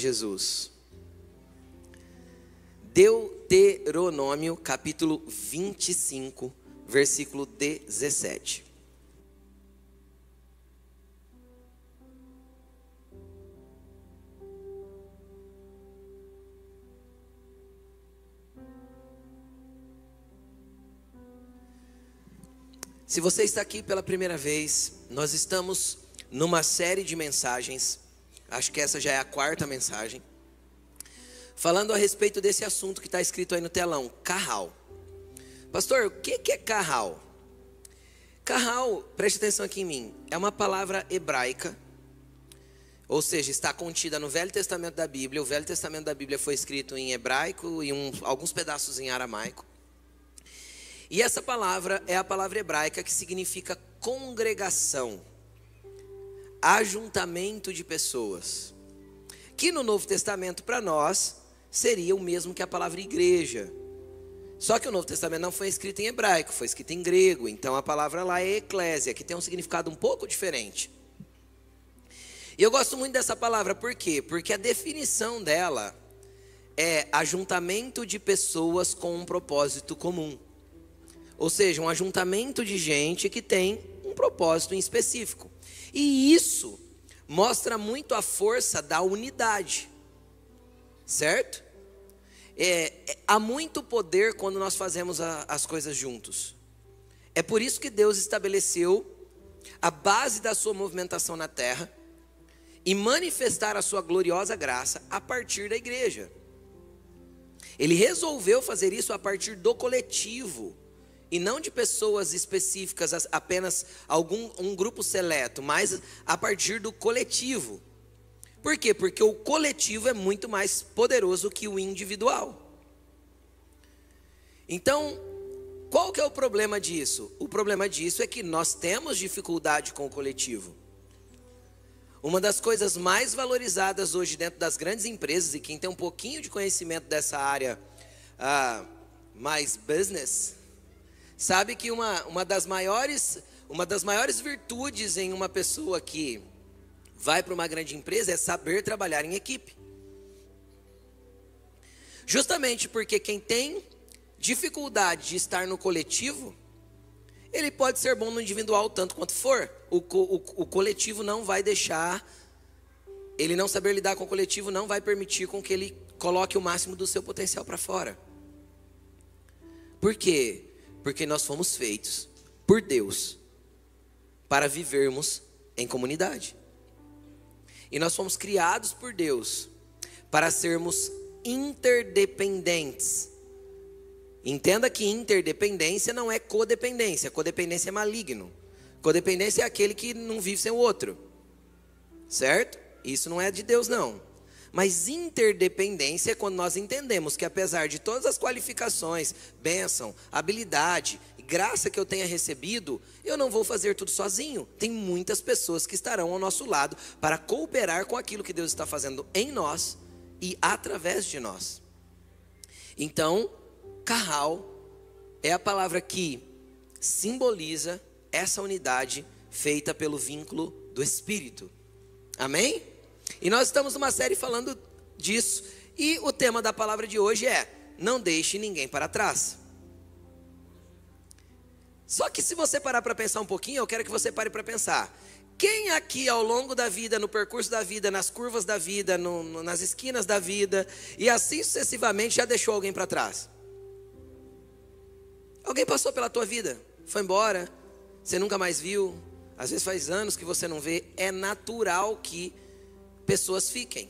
Jesus. Deuteronômio, capítulo 25, versículo 17. Se você está aqui pela primeira vez, nós estamos numa série de mensagens, acho que essa já é a quarta mensagem, falando a respeito desse assunto que está escrito aí no telão, carral. Pastor, o que é carral? Carral, preste atenção aqui em mim, é uma palavra hebraica, ou seja, está contida no Velho Testamento da Bíblia. O Velho Testamento da Bíblia foi escrito em hebraico e um, alguns pedaços em aramaico. E essa palavra é a palavra hebraica que significa congregação, ajuntamento de pessoas. Que no Novo Testamento para nós seria o mesmo que a palavra igreja. Só que o Novo Testamento não foi escrito em hebraico, foi escrito em grego. Então a palavra lá é eclésia, que tem um significado um pouco diferente. E eu gosto muito dessa palavra, por quê? Porque a definição dela é ajuntamento de pessoas com um propósito comum. Ou seja, um ajuntamento de gente que tem um propósito em específico. E isso mostra muito a força da unidade, certo? É, é, há muito poder quando nós fazemos a, as coisas juntos. É por isso que Deus estabeleceu a base da sua movimentação na terra e manifestar a sua gloriosa graça a partir da igreja. Ele resolveu fazer isso a partir do coletivo e não de pessoas específicas, apenas algum um grupo seleto, mas a partir do coletivo. Por quê? Porque o coletivo é muito mais poderoso que o individual. Então, qual que é o problema disso? O problema disso é que nós temos dificuldade com o coletivo. Uma das coisas mais valorizadas hoje dentro das grandes empresas, e quem tem um pouquinho de conhecimento dessa área ah, mais business, Sabe que uma, uma, das maiores, uma das maiores virtudes em uma pessoa que vai para uma grande empresa é saber trabalhar em equipe. Justamente porque quem tem dificuldade de estar no coletivo, ele pode ser bom no individual tanto quanto for. O, o, o coletivo não vai deixar, ele não saber lidar com o coletivo não vai permitir com que ele coloque o máximo do seu potencial para fora. Por quê? Porque nós fomos feitos por Deus para vivermos em comunidade. E nós fomos criados por Deus para sermos interdependentes. Entenda que interdependência não é codependência. Codependência é maligno. Codependência é aquele que não vive sem o outro. Certo? Isso não é de Deus, não. Mas interdependência é quando nós entendemos que apesar de todas as qualificações, bênção, habilidade, graça que eu tenha recebido, eu não vou fazer tudo sozinho. Tem muitas pessoas que estarão ao nosso lado para cooperar com aquilo que Deus está fazendo em nós e através de nós. Então, carral é a palavra que simboliza essa unidade feita pelo vínculo do Espírito. Amém? E nós estamos numa série falando disso. E o tema da palavra de hoje é: não deixe ninguém para trás. Só que se você parar para pensar um pouquinho, eu quero que você pare para pensar. Quem aqui ao longo da vida, no percurso da vida, nas curvas da vida, no, no, nas esquinas da vida, e assim sucessivamente, já deixou alguém para trás? Alguém passou pela tua vida, foi embora, você nunca mais viu, às vezes faz anos que você não vê, é natural que pessoas fiquem.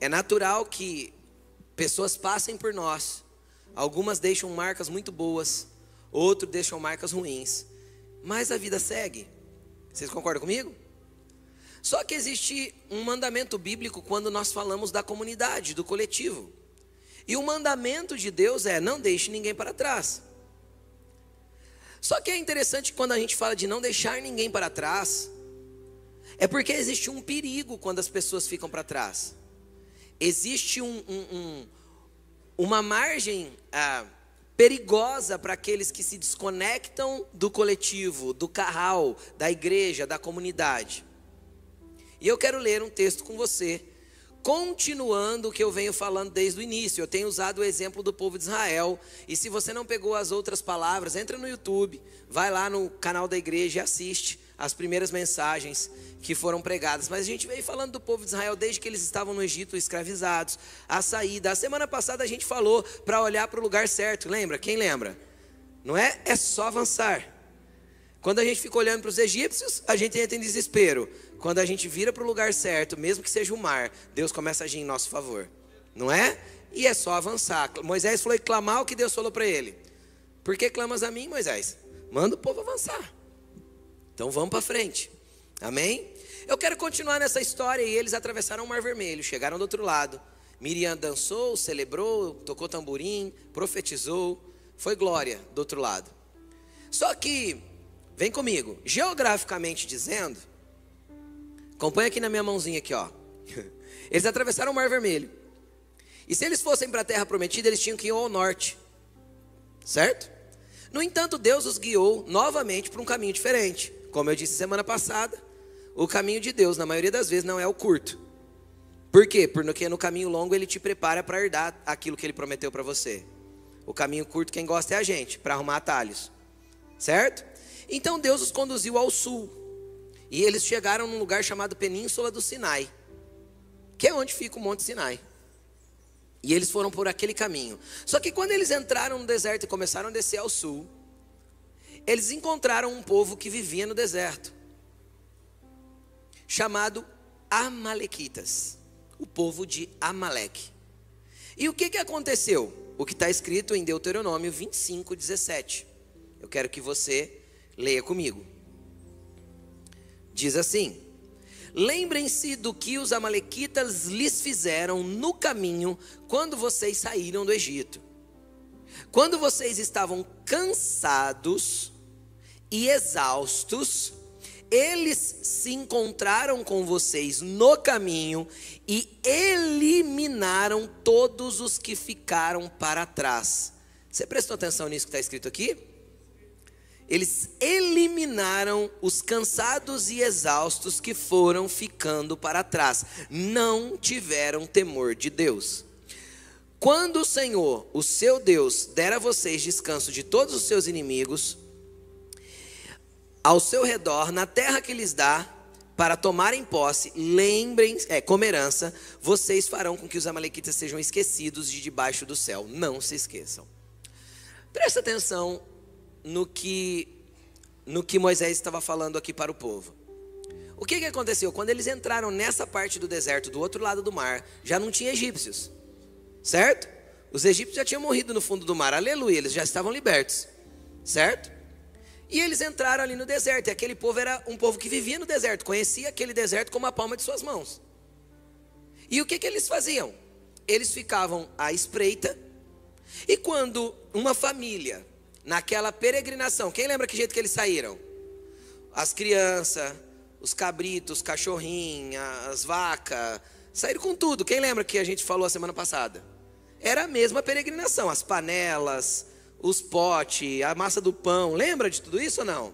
É natural que pessoas passem por nós. Algumas deixam marcas muito boas, outros deixam marcas ruins. Mas a vida segue. Vocês concordam comigo? Só que existe um mandamento bíblico quando nós falamos da comunidade, do coletivo. E o mandamento de Deus é: não deixe ninguém para trás. Só que é interessante quando a gente fala de não deixar ninguém para trás, é porque existe um perigo quando as pessoas ficam para trás. Existe um, um, um, uma margem ah, perigosa para aqueles que se desconectam do coletivo, do carral, da igreja, da comunidade. E eu quero ler um texto com você continuando o que eu venho falando desde o início. Eu tenho usado o exemplo do povo de Israel. E se você não pegou as outras palavras, entra no YouTube, vai lá no canal da igreja e assiste as primeiras mensagens que foram pregadas. Mas a gente veio falando do povo de Israel desde que eles estavam no Egito escravizados, a saída. A semana passada a gente falou para olhar para o lugar certo. Lembra? Quem lembra? Não é? É só avançar. Quando a gente fica olhando para os egípcios, a gente entra em desespero. Quando a gente vira para o lugar certo, mesmo que seja o mar, Deus começa a agir em nosso favor. Não é? E é só avançar. Moisés falou e clamar o que Deus falou para ele. Por que clamas a mim, Moisés? Manda o povo avançar. Então vamos para frente. Amém? Eu quero continuar nessa história e eles atravessaram o Mar Vermelho, chegaram do outro lado. Miriam dançou, celebrou, tocou tamborim, profetizou, foi glória do outro lado. Só que, vem comigo, geograficamente dizendo, Acompanha aqui na minha mãozinha aqui, ó. Eles atravessaram o Mar Vermelho. E se eles fossem para a terra prometida, eles tinham que ir ao norte. Certo? No entanto, Deus os guiou novamente para um caminho diferente. Como eu disse semana passada, o caminho de Deus, na maioria das vezes, não é o curto. Por quê? Porque no caminho longo ele te prepara para herdar aquilo que ele prometeu para você. O caminho curto, quem gosta é a gente, para arrumar atalhos. Certo? Então Deus os conduziu ao sul. E eles chegaram num lugar chamado Península do Sinai, que é onde fica o Monte Sinai. E eles foram por aquele caminho. Só que quando eles entraram no deserto e começaram a descer ao sul, eles encontraram um povo que vivia no deserto, chamado Amalequitas, o povo de Amaleque. E o que, que aconteceu? O que está escrito em Deuteronômio 25, 17. Eu quero que você leia comigo. Diz assim: Lembrem-se do que os Amalequitas lhes fizeram no caminho quando vocês saíram do Egito. Quando vocês estavam cansados e exaustos, eles se encontraram com vocês no caminho e eliminaram todos os que ficaram para trás. Você prestou atenção nisso que está escrito aqui? eles eliminaram os cansados e exaustos que foram ficando para trás, não tiveram temor de Deus. Quando o Senhor, o seu Deus, der a vocês descanso de todos os seus inimigos, ao seu redor, na terra que lhes dá, para tomarem posse, lembrem, é, como herança, vocês farão com que os amalequitas sejam esquecidos de debaixo do céu. Não se esqueçam. Presta atenção no que, no que Moisés estava falando aqui para o povo. O que, que aconteceu? Quando eles entraram nessa parte do deserto, do outro lado do mar, já não tinha egípcios, certo? Os egípcios já tinham morrido no fundo do mar, aleluia, eles já estavam libertos, certo? E eles entraram ali no deserto, e aquele povo era um povo que vivia no deserto, conhecia aquele deserto como a palma de suas mãos. E o que, que eles faziam? Eles ficavam à espreita, e quando uma família naquela peregrinação. Quem lembra que jeito que eles saíram? As crianças, os cabritos, cachorrinhos, as vacas, saíram com tudo. Quem lembra que a gente falou a semana passada? Era a mesma peregrinação, as panelas, os potes, a massa do pão. Lembra de tudo isso ou não?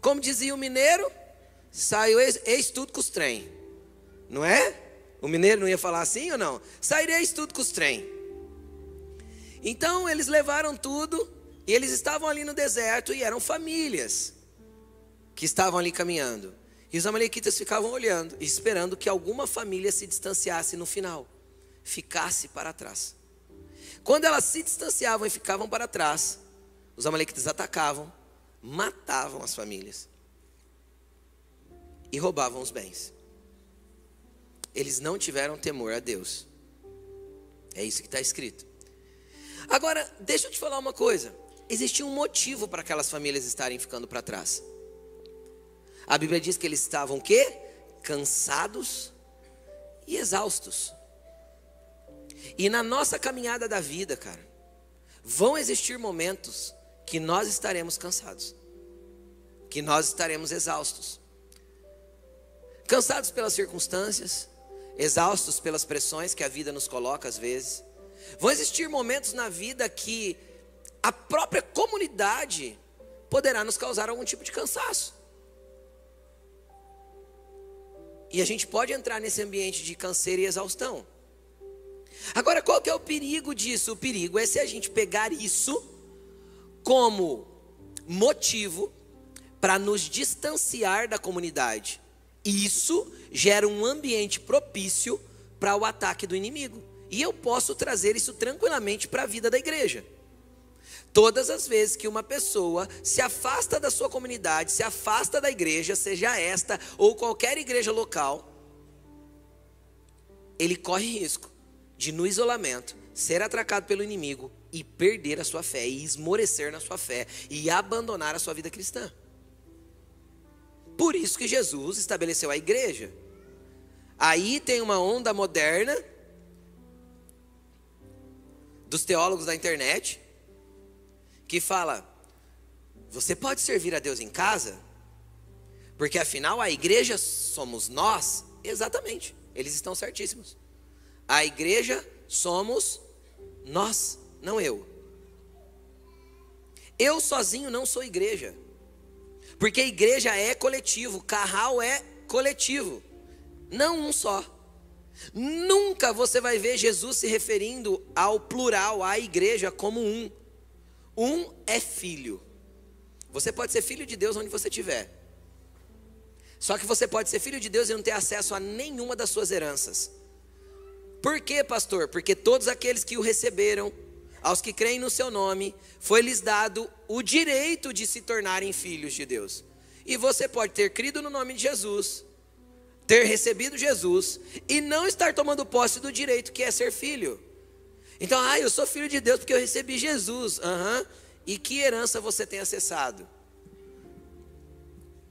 Como dizia o mineiro, saiu ex, ex tudo com os trem. Não é? O mineiro não ia falar assim ou não? Saireis tudo com os trem. Então eles levaram tudo e eles estavam ali no deserto e eram famílias que estavam ali caminhando. E os amalequitas ficavam olhando, esperando que alguma família se distanciasse no final, ficasse para trás. Quando elas se distanciavam e ficavam para trás, os amalequitas atacavam, matavam as famílias e roubavam os bens. Eles não tiveram temor a Deus. É isso que está escrito. Agora, deixa eu te falar uma coisa existia um motivo para aquelas famílias estarem ficando para trás. A Bíblia diz que eles estavam quê? Cansados e exaustos. E na nossa caminhada da vida, cara, vão existir momentos que nós estaremos cansados, que nós estaremos exaustos. Cansados pelas circunstâncias, exaustos pelas pressões que a vida nos coloca às vezes. Vão existir momentos na vida que a própria comunidade poderá nos causar algum tipo de cansaço. E a gente pode entrar nesse ambiente de canseira e exaustão. Agora, qual que é o perigo disso? O perigo é se a gente pegar isso como motivo para nos distanciar da comunidade. Isso gera um ambiente propício para o ataque do inimigo. E eu posso trazer isso tranquilamente para a vida da igreja. Todas as vezes que uma pessoa se afasta da sua comunidade, se afasta da igreja, seja esta ou qualquer igreja local, ele corre risco de, no isolamento, ser atracado pelo inimigo e perder a sua fé, e esmorecer na sua fé, e abandonar a sua vida cristã. Por isso que Jesus estabeleceu a igreja. Aí tem uma onda moderna dos teólogos da internet que fala: você pode servir a Deus em casa, porque afinal a igreja somos nós. Exatamente, eles estão certíssimos. A igreja somos nós, não eu. Eu sozinho não sou igreja. Porque igreja é coletivo, carral é coletivo, não um só. Nunca você vai ver Jesus se referindo ao plural, à igreja, como um. Um é filho. Você pode ser filho de Deus onde você estiver. Só que você pode ser filho de Deus e não ter acesso a nenhuma das suas heranças. Por quê, pastor? Porque todos aqueles que o receberam, aos que creem no seu nome, foi-lhes dado o direito de se tornarem filhos de Deus. E você pode ter crido no nome de Jesus, ter recebido Jesus e não estar tomando posse do direito que é ser filho. Então, ah, eu sou filho de Deus porque eu recebi Jesus. Uhum. E que herança você tem acessado?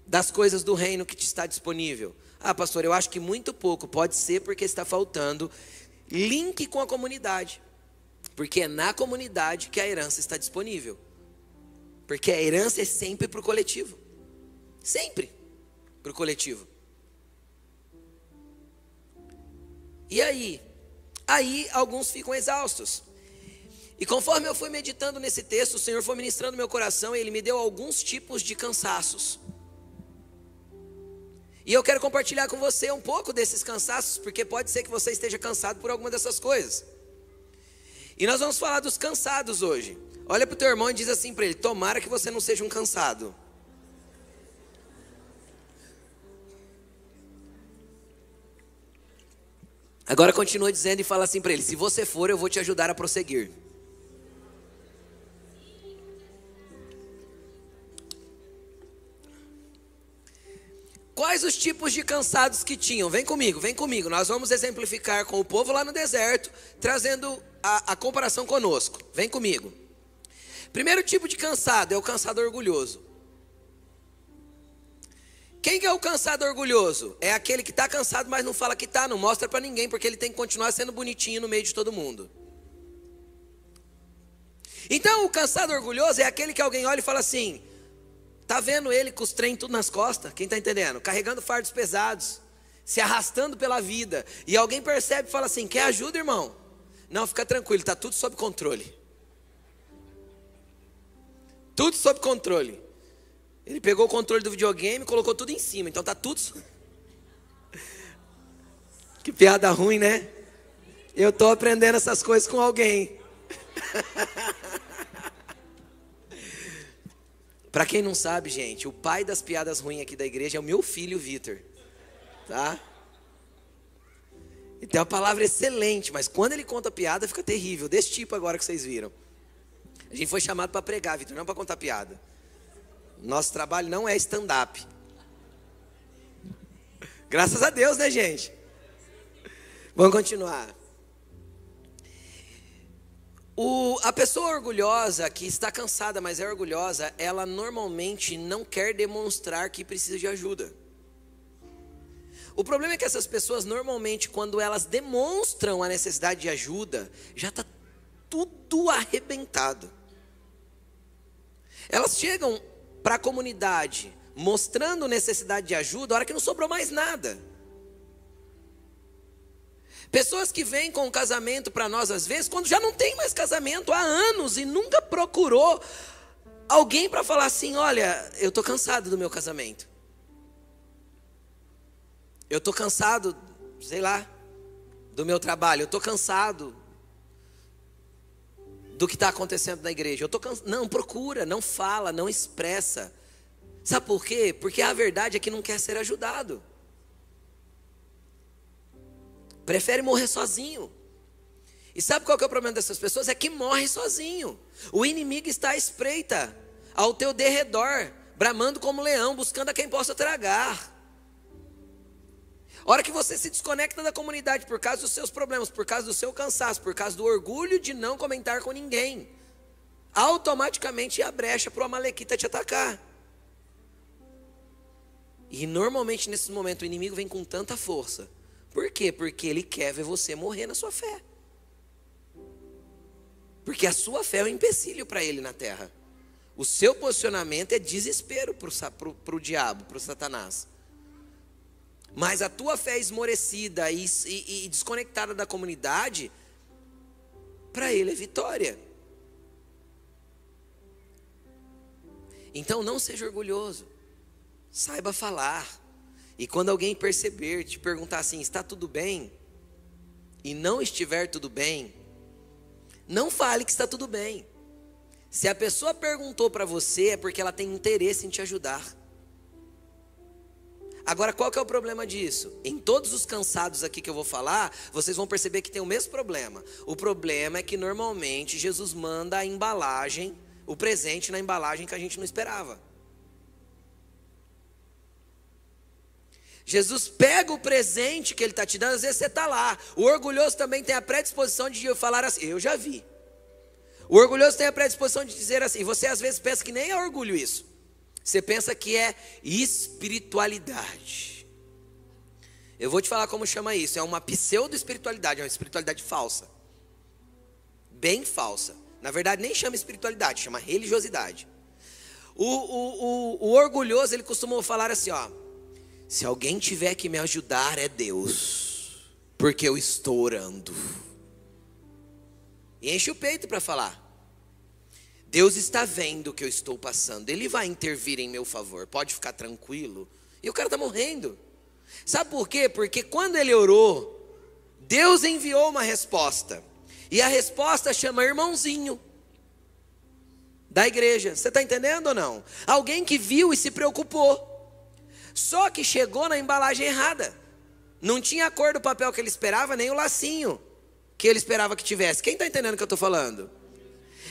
Das coisas do reino que te está disponível. Ah, pastor, eu acho que muito pouco. Pode ser porque está faltando link com a comunidade. Porque é na comunidade que a herança está disponível. Porque a herança é sempre para o coletivo. Sempre para o coletivo. E aí? Aí alguns ficam exaustos. E conforme eu fui meditando nesse texto, o Senhor foi ministrando meu coração e Ele me deu alguns tipos de cansaços. E eu quero compartilhar com você um pouco desses cansaços, porque pode ser que você esteja cansado por alguma dessas coisas. E nós vamos falar dos cansados hoje. Olha para o teu irmão e diz assim para ele: Tomara que você não seja um cansado. Agora continua dizendo e fala assim para ele: Se você for, eu vou te ajudar a prosseguir. Quais os tipos de cansados que tinham? Vem comigo, vem comigo. Nós vamos exemplificar com o povo lá no deserto, trazendo a, a comparação conosco. Vem comigo. Primeiro tipo de cansado é o cansado orgulhoso. Quem que é o cansado orgulhoso? É aquele que está cansado, mas não fala que está, não mostra para ninguém, porque ele tem que continuar sendo bonitinho no meio de todo mundo. Então, o cansado orgulhoso é aquele que alguém olha e fala assim: Tá vendo ele com os trem tudo nas costas? Quem está entendendo? Carregando fardos pesados, se arrastando pela vida. E alguém percebe e fala assim: Quer ajuda, irmão? Não, fica tranquilo, está tudo sob controle. Tudo sob controle. Ele pegou o controle do videogame e colocou tudo em cima, então tá tudo. Que piada ruim, né? Eu tô aprendendo essas coisas com alguém. Para quem não sabe, gente, o pai das piadas ruins aqui da igreja é o meu filho Vitor. Tá? Ele tem uma palavra excelente, mas quando ele conta piada fica terrível, desse tipo agora que vocês viram. A gente foi chamado para pregar, Vitor, não para contar piada. Nosso trabalho não é stand-up. Graças a Deus, né, gente? Vamos continuar. O, a pessoa orgulhosa, que está cansada, mas é orgulhosa, ela normalmente não quer demonstrar que precisa de ajuda. O problema é que essas pessoas, normalmente, quando elas demonstram a necessidade de ajuda, já está tudo arrebentado. Elas chegam para a comunidade mostrando necessidade de ajuda, a hora que não sobrou mais nada. Pessoas que vêm com o casamento para nós, às vezes, quando já não tem mais casamento há anos e nunca procurou alguém para falar assim: olha, eu estou cansado do meu casamento. Eu estou cansado, sei lá, do meu trabalho. Eu estou cansado do que está acontecendo na igreja. Eu tô cansa... Não, procura, não fala, não expressa. Sabe por quê? Porque a verdade é que não quer ser ajudado. Prefere morrer sozinho. E sabe qual que é o problema dessas pessoas? É que morre sozinho. O inimigo está à espreita, ao teu derredor, bramando como leão, buscando a quem possa tragar. Hora que você se desconecta da comunidade por causa dos seus problemas, por causa do seu cansaço, por causa do orgulho de não comentar com ninguém, automaticamente a brecha para o Amalequita te atacar. E normalmente nesse momento o inimigo vem com tanta força. Por quê? Porque ele quer ver você morrer na sua fé. Porque a sua fé é um empecilho para ele na terra. O seu posicionamento é desespero para o diabo, para o Satanás. Mas a tua fé esmorecida e, e, e desconectada da comunidade, para ele é vitória. Então não seja orgulhoso, saiba falar. E quando alguém perceber, te perguntar assim: está tudo bem? E não estiver tudo bem, não fale que está tudo bem. Se a pessoa perguntou para você, é porque ela tem interesse em te ajudar. Agora, qual que é o problema disso? Em todos os cansados aqui que eu vou falar, vocês vão perceber que tem o mesmo problema. O problema é que normalmente Jesus manda a embalagem, o presente na embalagem que a gente não esperava. Jesus pega o presente que ele está te dando, às vezes você está lá. O orgulhoso também tem a predisposição de falar assim, eu já vi. O orgulhoso tem a predisposição de dizer assim, você às vezes pensa que nem é orgulho isso. Você pensa que é espiritualidade. Eu vou te falar como chama isso. É uma pseudo-espiritualidade, é uma espiritualidade falsa. Bem falsa. Na verdade, nem chama espiritualidade, chama religiosidade. O, o, o, o orgulhoso, ele costuma falar assim: ó, se alguém tiver que me ajudar, é Deus, porque eu estou orando. E enche o peito para falar. Deus está vendo o que eu estou passando, Ele vai intervir em meu favor, pode ficar tranquilo. E o cara está morrendo. Sabe por quê? Porque quando ele orou, Deus enviou uma resposta. E a resposta chama irmãozinho da igreja. Você está entendendo ou não? Alguém que viu e se preocupou. Só que chegou na embalagem errada. Não tinha a cor do papel que ele esperava, nem o lacinho que ele esperava que tivesse. Quem está entendendo o que eu estou falando?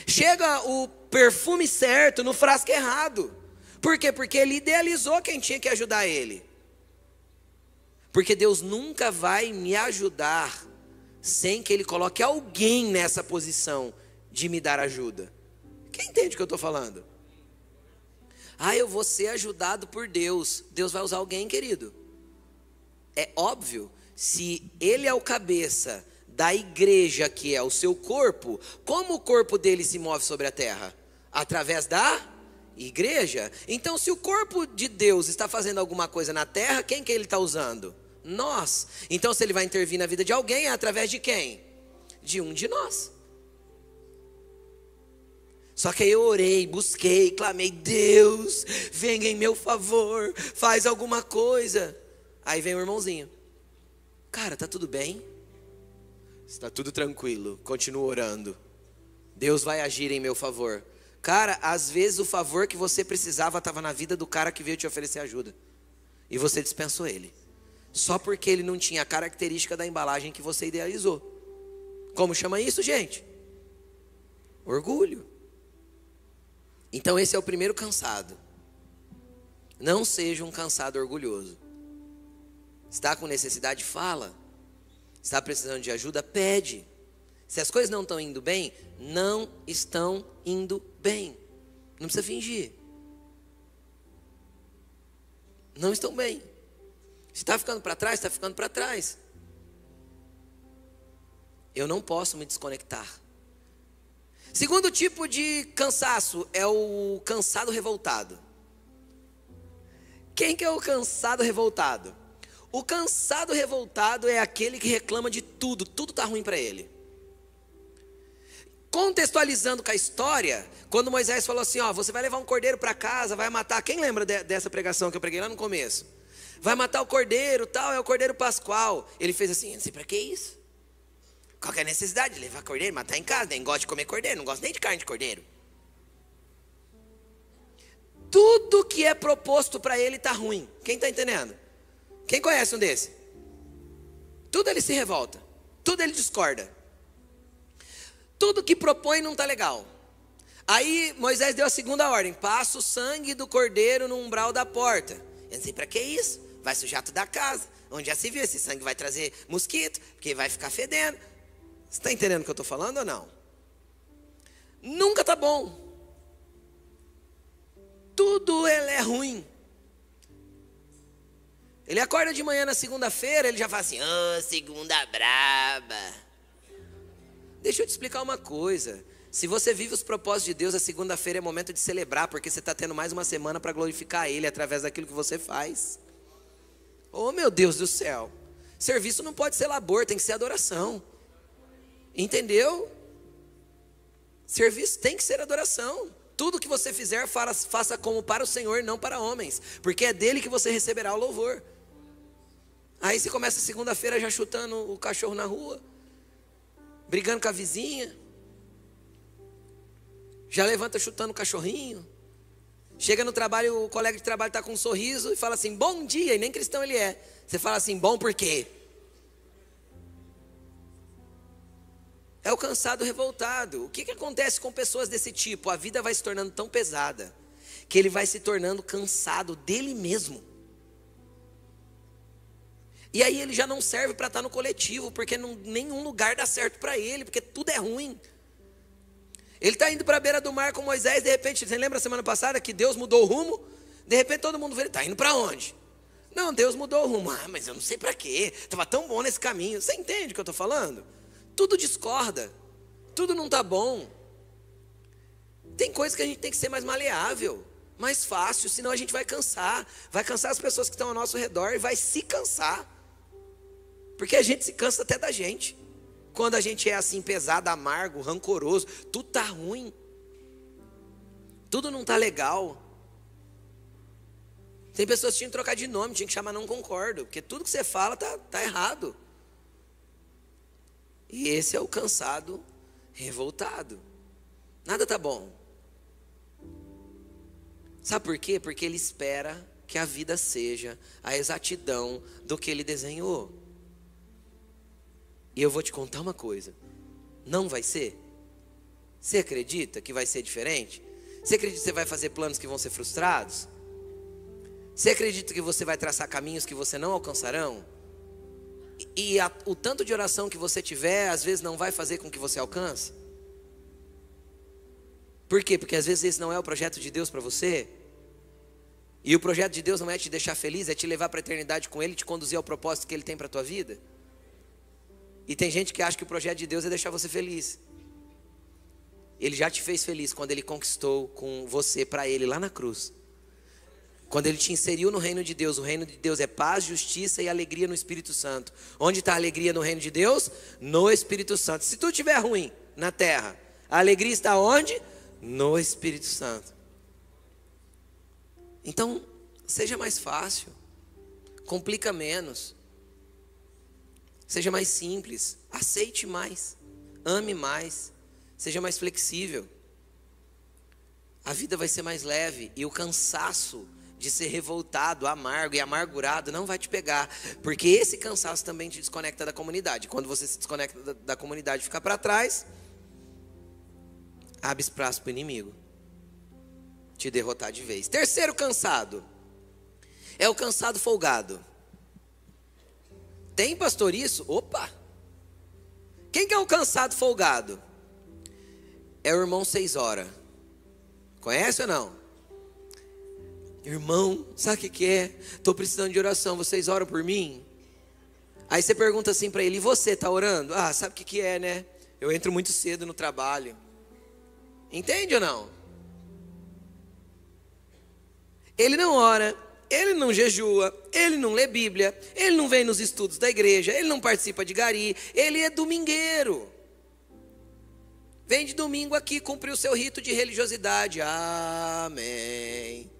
Chega o perfume certo no frasco errado. Por quê? Porque ele idealizou quem tinha que ajudar ele. Porque Deus nunca vai me ajudar sem que Ele coloque alguém nessa posição de me dar ajuda. Quem entende o que eu estou falando? Ah, eu vou ser ajudado por Deus. Deus vai usar alguém, querido. É óbvio, se Ele é o cabeça da igreja que é o seu corpo, como o corpo dele se move sobre a terra? Através da igreja. Então, se o corpo de Deus está fazendo alguma coisa na terra, quem que ele está usando? Nós. Então, se ele vai intervir na vida de alguém, é através de quem? De um de nós. Só que aí eu orei, busquei, clamei, Deus, venha em meu favor, faz alguma coisa. Aí vem o irmãozinho. Cara, tá tudo bem? Está tudo tranquilo, continua orando. Deus vai agir em meu favor. Cara, às vezes o favor que você precisava estava na vida do cara que veio te oferecer ajuda. E você dispensou ele. Só porque ele não tinha a característica da embalagem que você idealizou. Como chama isso, gente? Orgulho. Então esse é o primeiro cansado. Não seja um cansado orgulhoso. Está com necessidade? Fala. Está precisando de ajuda? Pede. Se as coisas não estão indo bem, não estão indo bem. Não precisa fingir. Não estão bem. Se está ficando para trás, está ficando para trás. Eu não posso me desconectar. Segundo tipo de cansaço é o cansado revoltado. Quem que é o cansado revoltado? O cansado revoltado é aquele que reclama de tudo, tudo está ruim para ele. Contextualizando com a história, quando Moisés falou assim: Ó, você vai levar um cordeiro para casa, vai matar. Quem lembra de, dessa pregação que eu preguei lá no começo? Vai matar o cordeiro, tal, é o cordeiro pascual. Ele fez assim, não sei para que isso. Qual que a necessidade de levar cordeiro, matar em casa? Nem gosto de comer cordeiro, não gosto nem de carne de cordeiro. Tudo que é proposto para ele está ruim. Quem está entendendo? Quem conhece um desse? Tudo ele se revolta, tudo ele discorda. Tudo que propõe não está legal. Aí Moisés deu a segunda ordem: passa o sangue do cordeiro no umbral da porta. Eu disse: para que isso? Vai sujar tudo da casa. Onde já se viu, esse sangue vai trazer mosquito, porque vai ficar fedendo. Você está entendendo o que eu estou falando ou não? Nunca está bom. Tudo ele é ruim. Ele acorda de manhã na segunda-feira, ele já fala assim: oh, segunda braba. Deixa eu te explicar uma coisa. Se você vive os propósitos de Deus, a segunda-feira é momento de celebrar, porque você está tendo mais uma semana para glorificar Ele através daquilo que você faz. Oh meu Deus do céu! Serviço não pode ser labor, tem que ser adoração. Entendeu? Serviço tem que ser adoração. Tudo que você fizer, faça como para o Senhor, não para homens, porque é dele que você receberá o louvor. Aí você começa segunda-feira já chutando o cachorro na rua, brigando com a vizinha, já levanta chutando o cachorrinho. Chega no trabalho, o colega de trabalho está com um sorriso e fala assim: bom dia, e nem cristão ele é. Você fala assim: bom por quê? É o cansado revoltado. O que, que acontece com pessoas desse tipo? A vida vai se tornando tão pesada que ele vai se tornando cansado dele mesmo. E aí ele já não serve para estar tá no coletivo, porque não, nenhum lugar dá certo para ele, porque tudo é ruim. Ele está indo para a beira do mar com Moisés, de repente, você lembra semana passada que Deus mudou o rumo? De repente todo mundo vê, ele está indo para onde? Não, Deus mudou o rumo. Ah, mas eu não sei para quê. Estava tão bom nesse caminho. Você entende o que eu estou falando? Tudo discorda. Tudo não está bom. Tem coisas que a gente tem que ser mais maleável, mais fácil, senão a gente vai cansar. Vai cansar as pessoas que estão ao nosso redor e vai se cansar. Porque a gente se cansa até da gente. Quando a gente é assim pesado, amargo, rancoroso, tudo tá ruim. Tudo não tá legal. Tem pessoas que tinham que trocar de nome, tinha que chamar não concordo, porque tudo que você fala tá, tá errado. E esse é o cansado revoltado. Nada tá bom. Sabe por quê? Porque ele espera que a vida seja a exatidão do que ele desenhou. E eu vou te contar uma coisa: não vai ser? Você acredita que vai ser diferente? Você acredita que você vai fazer planos que vão ser frustrados? Você acredita que você vai traçar caminhos que você não alcançarão? E, a, o tanto de oração que você tiver, às vezes não vai fazer com que você alcance? Por quê? Porque às vezes esse não é o projeto de Deus para você. E o projeto de Deus não é te deixar feliz, é te levar para a eternidade com Ele, te conduzir ao propósito que Ele tem para a tua vida. E tem gente que acha que o projeto de Deus é deixar você feliz. Ele já te fez feliz quando ele conquistou com você para ele lá na cruz. Quando ele te inseriu no reino de Deus, o reino de Deus é paz, justiça e alegria no Espírito Santo. Onde está a alegria no reino de Deus? No Espírito Santo. Se tu estiver ruim na terra, a alegria está onde? No Espírito Santo. Então, seja mais fácil, complica menos. Seja mais simples, aceite mais, ame mais, seja mais flexível. A vida vai ser mais leve e o cansaço de ser revoltado, amargo e amargurado não vai te pegar, porque esse cansaço também te desconecta da comunidade. Quando você se desconecta da, da comunidade, fica para trás, abre espaço para o inimigo te derrotar de vez. Terceiro cansado é o cansado folgado. Tem pastor isso? Opa! Quem que é o cansado folgado? É o irmão seis horas. Conhece ou não? Irmão, sabe o que, é? Estou precisando de oração, vocês oram por mim? Aí você pergunta assim para ele, e você está orando? Ah, sabe o que, que é, né? Eu entro muito cedo no trabalho. Entende ou não? Ele não ora, ele não jejua, ele não lê Bíblia, ele não vem nos estudos da igreja, ele não participa de gari, ele é domingueiro. Vem de domingo aqui cumprir o seu rito de religiosidade. Amém.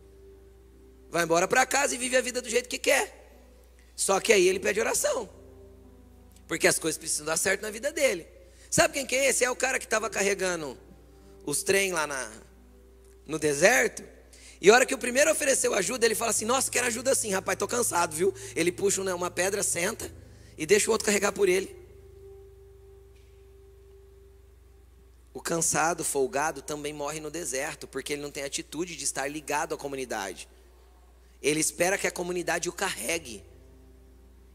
Vai embora para casa e vive a vida do jeito que quer. Só que aí ele pede oração. Porque as coisas precisam dar certo na vida dele. Sabe quem que é esse? É o cara que estava carregando os trem lá na, no deserto. E a hora que o primeiro ofereceu ajuda, ele fala assim: Nossa, quero ajuda sim, rapaz, tô cansado, viu? Ele puxa uma pedra, senta e deixa o outro carregar por ele. O cansado, folgado, também morre no deserto, porque ele não tem atitude de estar ligado à comunidade. Ele espera que a comunidade o carregue.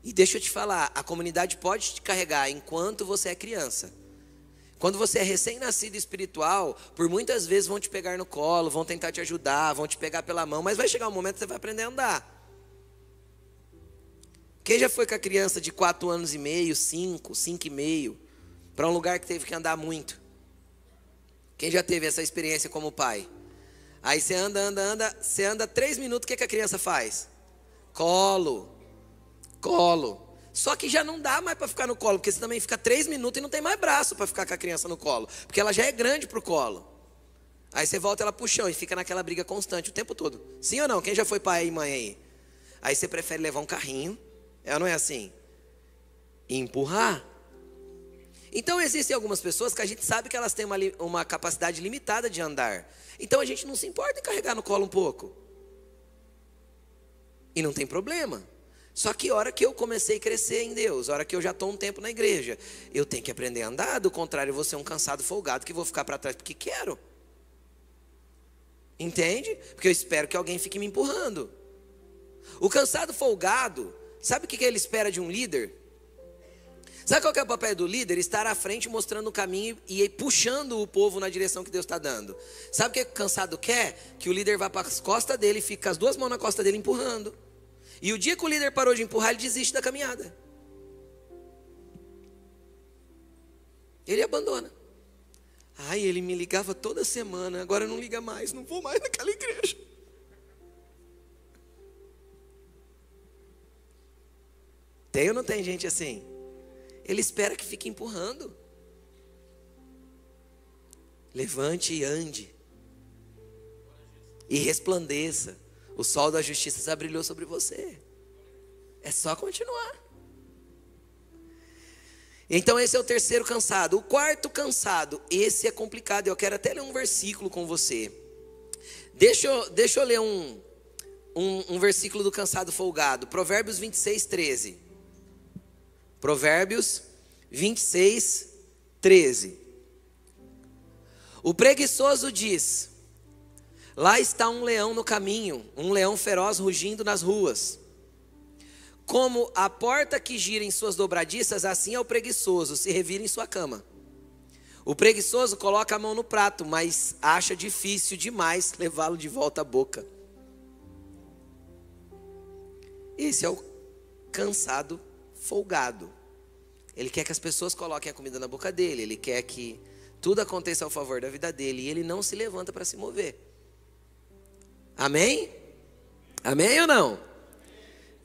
E deixa eu te falar, a comunidade pode te carregar enquanto você é criança. Quando você é recém-nascido espiritual, por muitas vezes vão te pegar no colo, vão tentar te ajudar, vão te pegar pela mão, mas vai chegar um momento que você vai aprender a andar. Quem já foi com a criança de 4 anos e meio, 5, 5 e meio, para um lugar que teve que andar muito? Quem já teve essa experiência como pai? Aí você anda, anda, anda, você anda três minutos, o que, que a criança faz? Colo, colo. Só que já não dá mais para ficar no colo, porque você também fica três minutos e não tem mais braço para ficar com a criança no colo, porque ela já é grande para o colo. Aí você volta ela pro chão e fica naquela briga constante o tempo todo. Sim ou não? Quem já foi pai e mãe aí? Aí você prefere levar um carrinho, é ou não é assim? E empurrar. Então existem algumas pessoas que a gente sabe que elas têm uma, uma capacidade limitada de andar. Então a gente não se importa em carregar no colo um pouco. E não tem problema. Só que hora que eu comecei a crescer em Deus, hora que eu já estou um tempo na igreja, eu tenho que aprender a andar, do contrário, eu vou ser um cansado folgado que vou ficar para trás porque quero. Entende? Porque eu espero que alguém fique me empurrando. O cansado folgado, sabe o que ele espera de um líder? Sabe qual é o papel do líder? Estar à frente mostrando o caminho e puxando o povo na direção que Deus está dando. Sabe o que o cansado quer? Que o líder vá para as costas dele, fique com as duas mãos na costa dele empurrando. E o dia que o líder parou de empurrar, ele desiste da caminhada. Ele abandona. Ai, ele me ligava toda semana, agora não liga mais, não vou mais naquela igreja. Tem ou não tem gente assim? Ele espera que fique empurrando. Levante e ande. E resplandeça. O sol da justiça já brilhou sobre você. É só continuar. Então, esse é o terceiro cansado. O quarto cansado, esse é complicado. Eu quero até ler um versículo com você. Deixa eu, deixa eu ler um, um, um versículo do cansado folgado. Provérbios 26, 13. Provérbios 26, 13. O preguiçoso diz: Lá está um leão no caminho, um leão feroz rugindo nas ruas. Como a porta que gira em suas dobradiças, assim é o preguiçoso, se revira em sua cama. O preguiçoso coloca a mão no prato, mas acha difícil demais levá-lo de volta à boca. Esse é o cansado folgado. Ele quer que as pessoas coloquem a comida na boca dele, ele quer que tudo aconteça ao favor da vida dele e ele não se levanta para se mover. Amém? Amém ou não?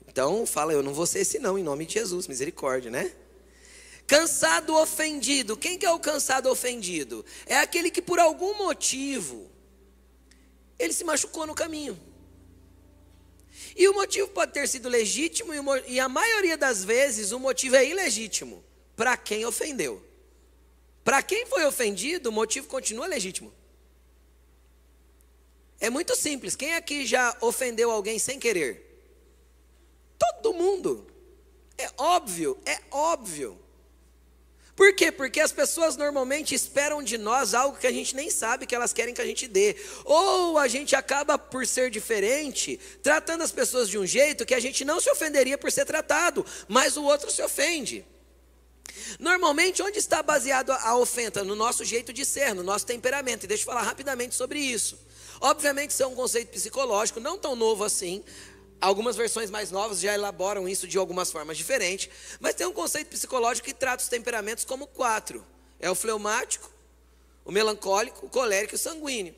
Então fala, eu não vou ser esse não, em nome de Jesus, misericórdia, né? Cansado ofendido. Quem que é o cansado ofendido? É aquele que por algum motivo ele se machucou no caminho. E o motivo pode ter sido legítimo, e a maioria das vezes o motivo é ilegítimo para quem ofendeu. Para quem foi ofendido, o motivo continua legítimo. É muito simples. Quem aqui já ofendeu alguém sem querer? Todo mundo. É óbvio, é óbvio. Por quê? Porque as pessoas normalmente esperam de nós algo que a gente nem sabe que elas querem que a gente dê. Ou a gente acaba por ser diferente, tratando as pessoas de um jeito que a gente não se ofenderia por ser tratado, mas o outro se ofende. Normalmente, onde está baseado a ofensa? No nosso jeito de ser, no nosso temperamento. E deixa eu falar rapidamente sobre isso. Obviamente, isso é um conceito psicológico, não tão novo assim, Algumas versões mais novas já elaboram isso de algumas formas diferentes, mas tem um conceito psicológico que trata os temperamentos como quatro: é o fleumático, o melancólico, o colérico e o sanguíneo.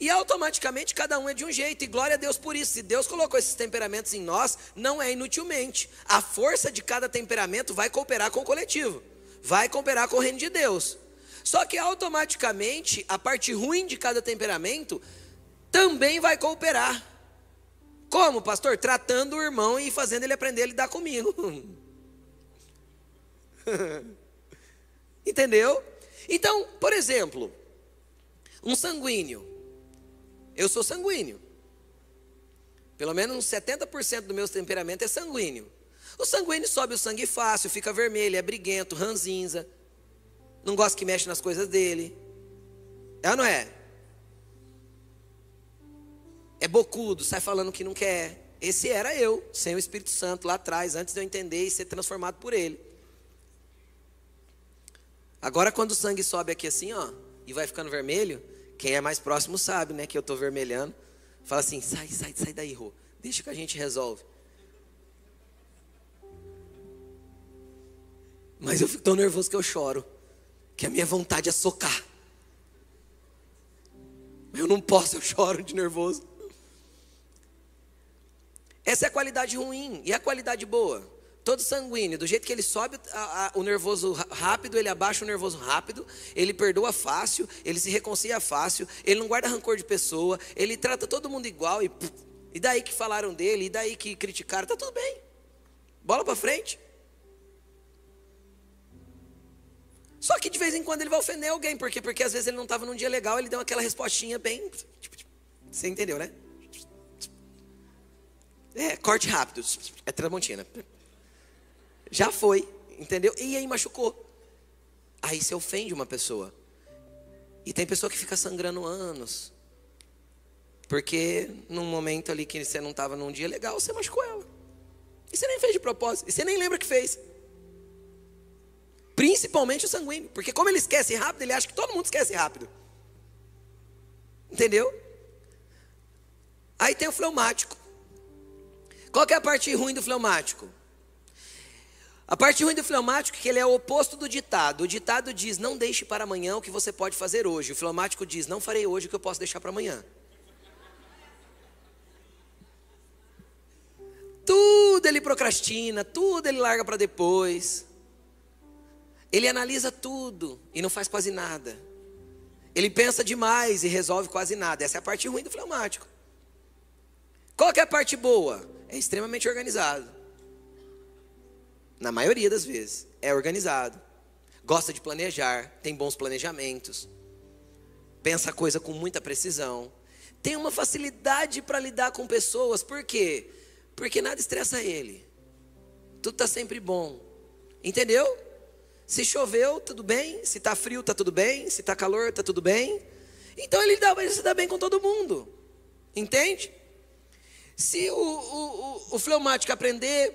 E automaticamente cada um é de um jeito, e glória a Deus por isso. Se Deus colocou esses temperamentos em nós, não é inutilmente. A força de cada temperamento vai cooperar com o coletivo, vai cooperar com o reino de Deus. Só que automaticamente a parte ruim de cada temperamento também vai cooperar Como, pastor? Tratando o irmão e fazendo ele aprender a lidar comigo. Entendeu? Então, por exemplo, um sanguíneo. Eu sou sanguíneo. Pelo menos uns 70% do meu temperamento é sanguíneo. O sanguíneo sobe o sangue fácil, fica vermelho, é briguento, ranzinza. Não gosta que mexe nas coisas dele. É ou não é? É bocudo, sai falando que não quer. Esse era eu, sem o Espírito Santo lá atrás, antes de eu entender e ser transformado por ele. Agora, quando o sangue sobe aqui assim, ó, e vai ficando vermelho, quem é mais próximo sabe, né, que eu estou vermelhando. Fala assim: sai, sai, sai daí, Rô. Deixa que a gente resolve. Mas eu fico tão nervoso que eu choro. Que a minha vontade é socar. Eu não posso, eu choro de nervoso. Essa é a qualidade ruim. E a qualidade boa? Todo sanguíneo, do jeito que ele sobe a, a, o nervoso rápido, ele abaixa o nervoso rápido, ele perdoa fácil, ele se reconcilia fácil, ele não guarda rancor de pessoa, ele trata todo mundo igual e, e daí que falaram dele, e daí que criticaram, tá tudo bem. Bola para frente. Só que de vez em quando ele vai ofender alguém, por quê? Porque às vezes ele não estava num dia legal, ele deu aquela respostinha bem. Tipo, tipo, você entendeu, né? É, corte rápido. É Tramontina. Já foi, entendeu? E aí machucou. Aí você ofende uma pessoa. E tem pessoa que fica sangrando anos. Porque num momento ali que você não estava num dia legal, você machucou ela. E você nem fez de propósito. E você nem lembra que fez. Principalmente o sanguíneo. Porque como ele esquece rápido, ele acha que todo mundo esquece rápido. Entendeu? Aí tem o fleumático. Qual que é a parte ruim do fleumático? A parte ruim do fleumático é que ele é o oposto do ditado. O ditado diz: não deixe para amanhã o que você pode fazer hoje. O fleumático diz: não farei hoje o que eu posso deixar para amanhã. Tudo ele procrastina, tudo ele larga para depois. Ele analisa tudo e não faz quase nada. Ele pensa demais e resolve quase nada. Essa é a parte ruim do fleumático. Qual que é a parte boa? É extremamente organizado. Na maioria das vezes, é organizado. Gosta de planejar, tem bons planejamentos. Pensa a coisa com muita precisão. Tem uma facilidade para lidar com pessoas. Por quê? Porque nada estressa ele. Tudo está sempre bom. Entendeu? Se choveu, tudo bem. Se está frio, está tudo bem. Se está calor, está tudo bem. Então ele, dá, ele se dá bem com todo mundo. Entende? Se o, o, o, fleumático aprender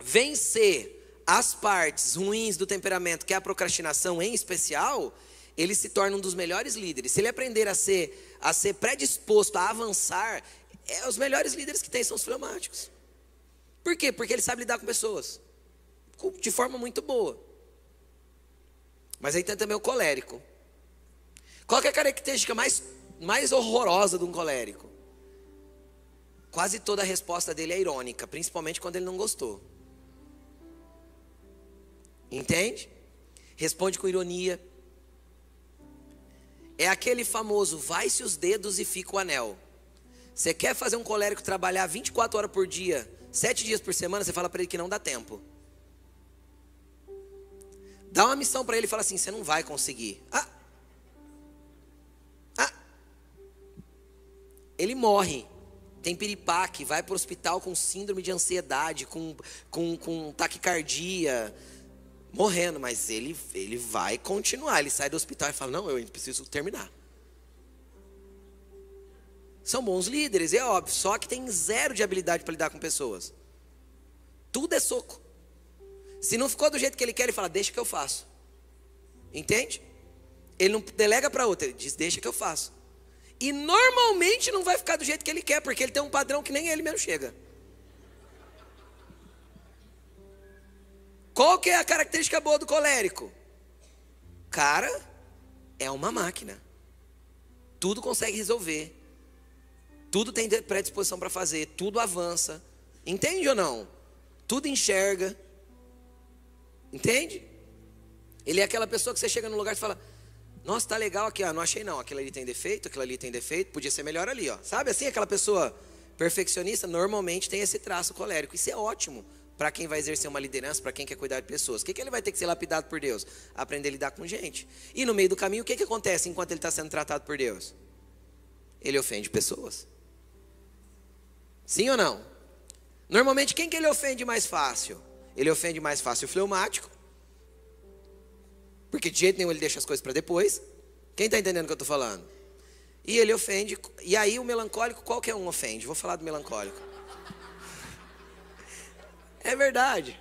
vencer as partes ruins do temperamento, que é a procrastinação em especial, ele se torna um dos melhores líderes. Se ele aprender a ser, a ser predisposto a avançar, é, os melhores líderes que tem são os fleumáticos. Por quê? Porque ele sabe lidar com pessoas de forma muito boa. Mas aí tem também o colérico. Qual é a característica mais, mais horrorosa de um colérico? Quase toda a resposta dele é irônica, principalmente quando ele não gostou. Entende? Responde com ironia. É aquele famoso vai-se os dedos e fica o anel. Você quer fazer um colérico trabalhar 24 horas por dia, 7 dias por semana, você fala para ele que não dá tempo. Dá uma missão para ele e fala assim: você não vai conseguir. Ah. Ah. Ele morre. Tem piripaque, vai para o hospital com síndrome de ansiedade, com, com, com taquicardia, morrendo, mas ele, ele vai continuar. Ele sai do hospital e fala: Não, eu preciso terminar. São bons líderes, é óbvio, só que tem zero de habilidade para lidar com pessoas. Tudo é soco. Se não ficou do jeito que ele quer, ele fala: Deixa que eu faço. Entende? Ele não delega para outra, ele diz: Deixa que eu faço. E normalmente não vai ficar do jeito que ele quer, porque ele tem um padrão que nem ele mesmo chega. Qual que é a característica boa do colérico? Cara, é uma máquina. Tudo consegue resolver. Tudo tem predisposição para fazer, tudo avança. Entende ou não? Tudo enxerga. Entende? Ele é aquela pessoa que você chega no lugar e fala: Nossa, tá legal aqui, ah, não achei não. Aquilo ali tem defeito, aquilo ali tem defeito, podia ser melhor ali, ó. Sabe assim, aquela pessoa Perfeccionista normalmente tem esse traço colérico. Isso é ótimo para quem vai exercer uma liderança, para quem quer cuidar de pessoas. O que, que ele vai ter que ser lapidado por Deus? Aprender a lidar com gente. E no meio do caminho, o que, que acontece enquanto ele está sendo tratado por Deus? Ele ofende pessoas. Sim ou não? Normalmente, quem que ele ofende mais fácil? Ele ofende mais fácil o fleumático. Porque de jeito nenhum ele deixa as coisas para depois. Quem está entendendo o que eu estou falando? E ele ofende. E aí o melancólico, qualquer um ofende. Vou falar do melancólico. É verdade.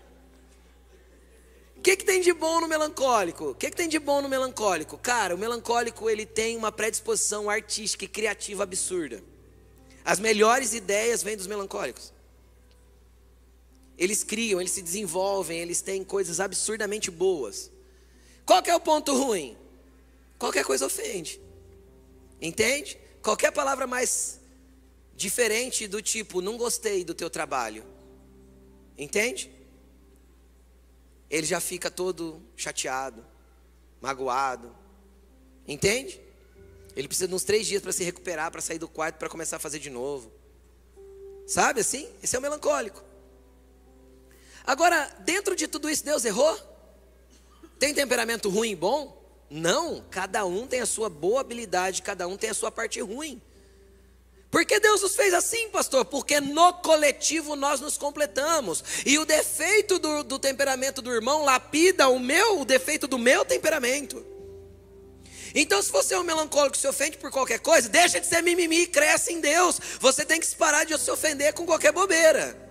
O que, que tem de bom no melancólico? O que, que tem de bom no melancólico? Cara, o melancólico ele tem uma predisposição artística e criativa absurda. As melhores ideias vêm dos melancólicos. Eles criam, eles se desenvolvem, eles têm coisas absurdamente boas. Qual que é o ponto ruim? Qualquer coisa ofende. Entende? Qualquer palavra mais diferente do tipo, não gostei do teu trabalho. Entende? Ele já fica todo chateado, magoado. Entende? Ele precisa de uns três dias para se recuperar, para sair do quarto, para começar a fazer de novo. Sabe assim? Esse é o melancólico. Agora, dentro de tudo isso, Deus errou? Tem temperamento ruim e bom? Não, cada um tem a sua boa habilidade, cada um tem a sua parte ruim. Por que Deus nos fez assim, pastor? Porque no coletivo nós nos completamos. E o defeito do, do temperamento do irmão lapida o meu, o defeito do meu temperamento. Então, se você é um melancólico se ofende por qualquer coisa, deixa de ser mimimi e cresce em Deus. Você tem que parar de se ofender com qualquer bobeira.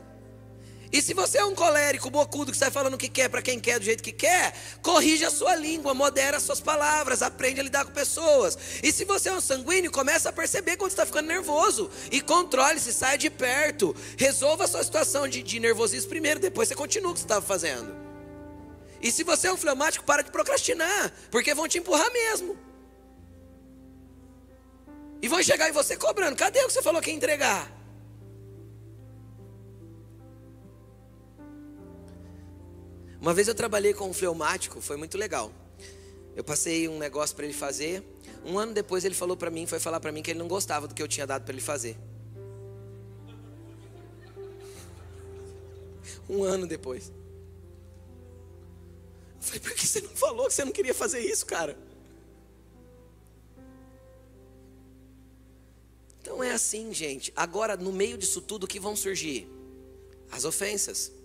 E se você é um colérico, bocudo, que sai falando o que quer para quem quer do jeito que quer, corrija a sua língua, modera as suas palavras, aprende a lidar com pessoas. E se você é um sanguíneo, começa a perceber quando está ficando nervoso. E controle-se, saia de perto. Resolva a sua situação de, de nervosismo primeiro, depois você continua o que você estava fazendo. E se você é um fleumático, para de procrastinar, porque vão te empurrar mesmo. E vão chegar em você cobrando. Cadê o que você falou que ia entregar? Uma vez eu trabalhei com um fleumático, foi muito legal. Eu passei um negócio para ele fazer. Um ano depois ele falou para mim, foi falar para mim que ele não gostava do que eu tinha dado para ele fazer. Um ano depois. Eu falei, por que você não falou que você não queria fazer isso, cara? Então é assim, gente. Agora, no meio disso tudo, o que vão surgir? As ofensas.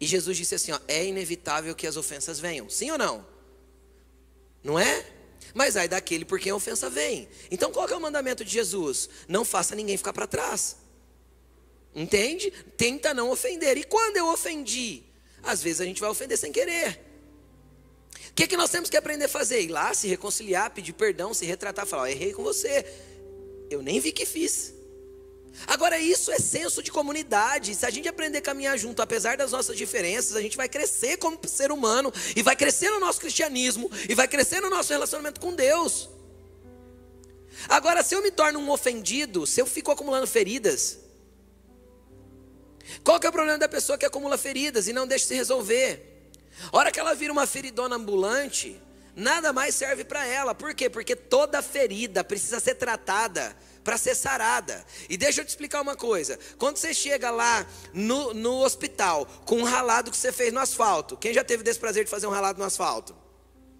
E Jesus disse assim: ó, é inevitável que as ofensas venham. Sim ou não? Não é? Mas aí daquele por quem a ofensa vem. Então qual é o mandamento de Jesus? Não faça ninguém ficar para trás. Entende? Tenta não ofender. E quando eu ofendi? Às vezes a gente vai ofender sem querer. O que, é que nós temos que aprender a fazer? Ir lá, se reconciliar, pedir perdão, se retratar, falar: errei com você. Eu nem vi que fiz. Agora, isso é senso de comunidade. Se a gente aprender a caminhar junto, apesar das nossas diferenças, a gente vai crescer como ser humano, e vai crescer no nosso cristianismo, e vai crescer no nosso relacionamento com Deus. Agora, se eu me torno um ofendido, se eu fico acumulando feridas, qual que é o problema da pessoa que acumula feridas e não deixa se resolver? A hora que ela vira uma feridona ambulante, nada mais serve para ela. Por quê? Porque toda ferida precisa ser tratada para ser sarada. E deixa eu te explicar uma coisa: quando você chega lá no, no hospital com um ralado que você fez no asfalto, quem já teve desse prazer de fazer um ralado no asfalto?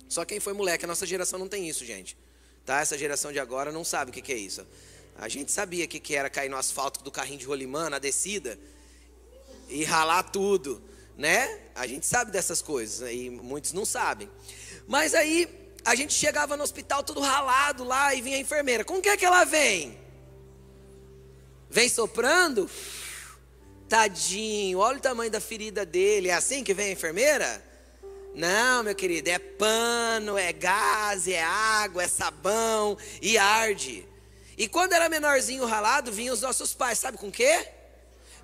Só quem foi moleque, a nossa geração não tem isso, gente. Tá? Essa geração de agora não sabe o que, que é isso. A gente sabia o que, que era cair no asfalto do carrinho de rolimã, na descida, e ralar tudo, né? A gente sabe dessas coisas, e muitos não sabem. Mas aí a gente chegava no hospital todo ralado lá e vinha a enfermeira. Com que é que ela vem? Vem soprando? Tadinho, olha o tamanho da ferida dele. É assim que vem a enfermeira? Não, meu querido, é pano, é gás, é água, é sabão e arde. E quando era menorzinho ralado, vinham os nossos pais, sabe com quê?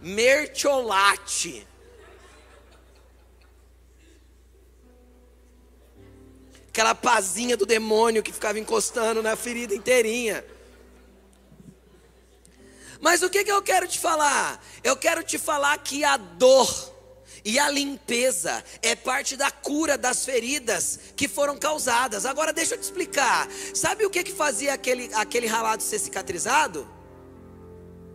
Mertiolate. Aquela pazinha do demônio que ficava encostando na ferida inteirinha. Mas o que, que eu quero te falar? Eu quero te falar que a dor e a limpeza é parte da cura das feridas que foram causadas. Agora deixa eu te explicar. Sabe o que, que fazia aquele, aquele ralado ser cicatrizado?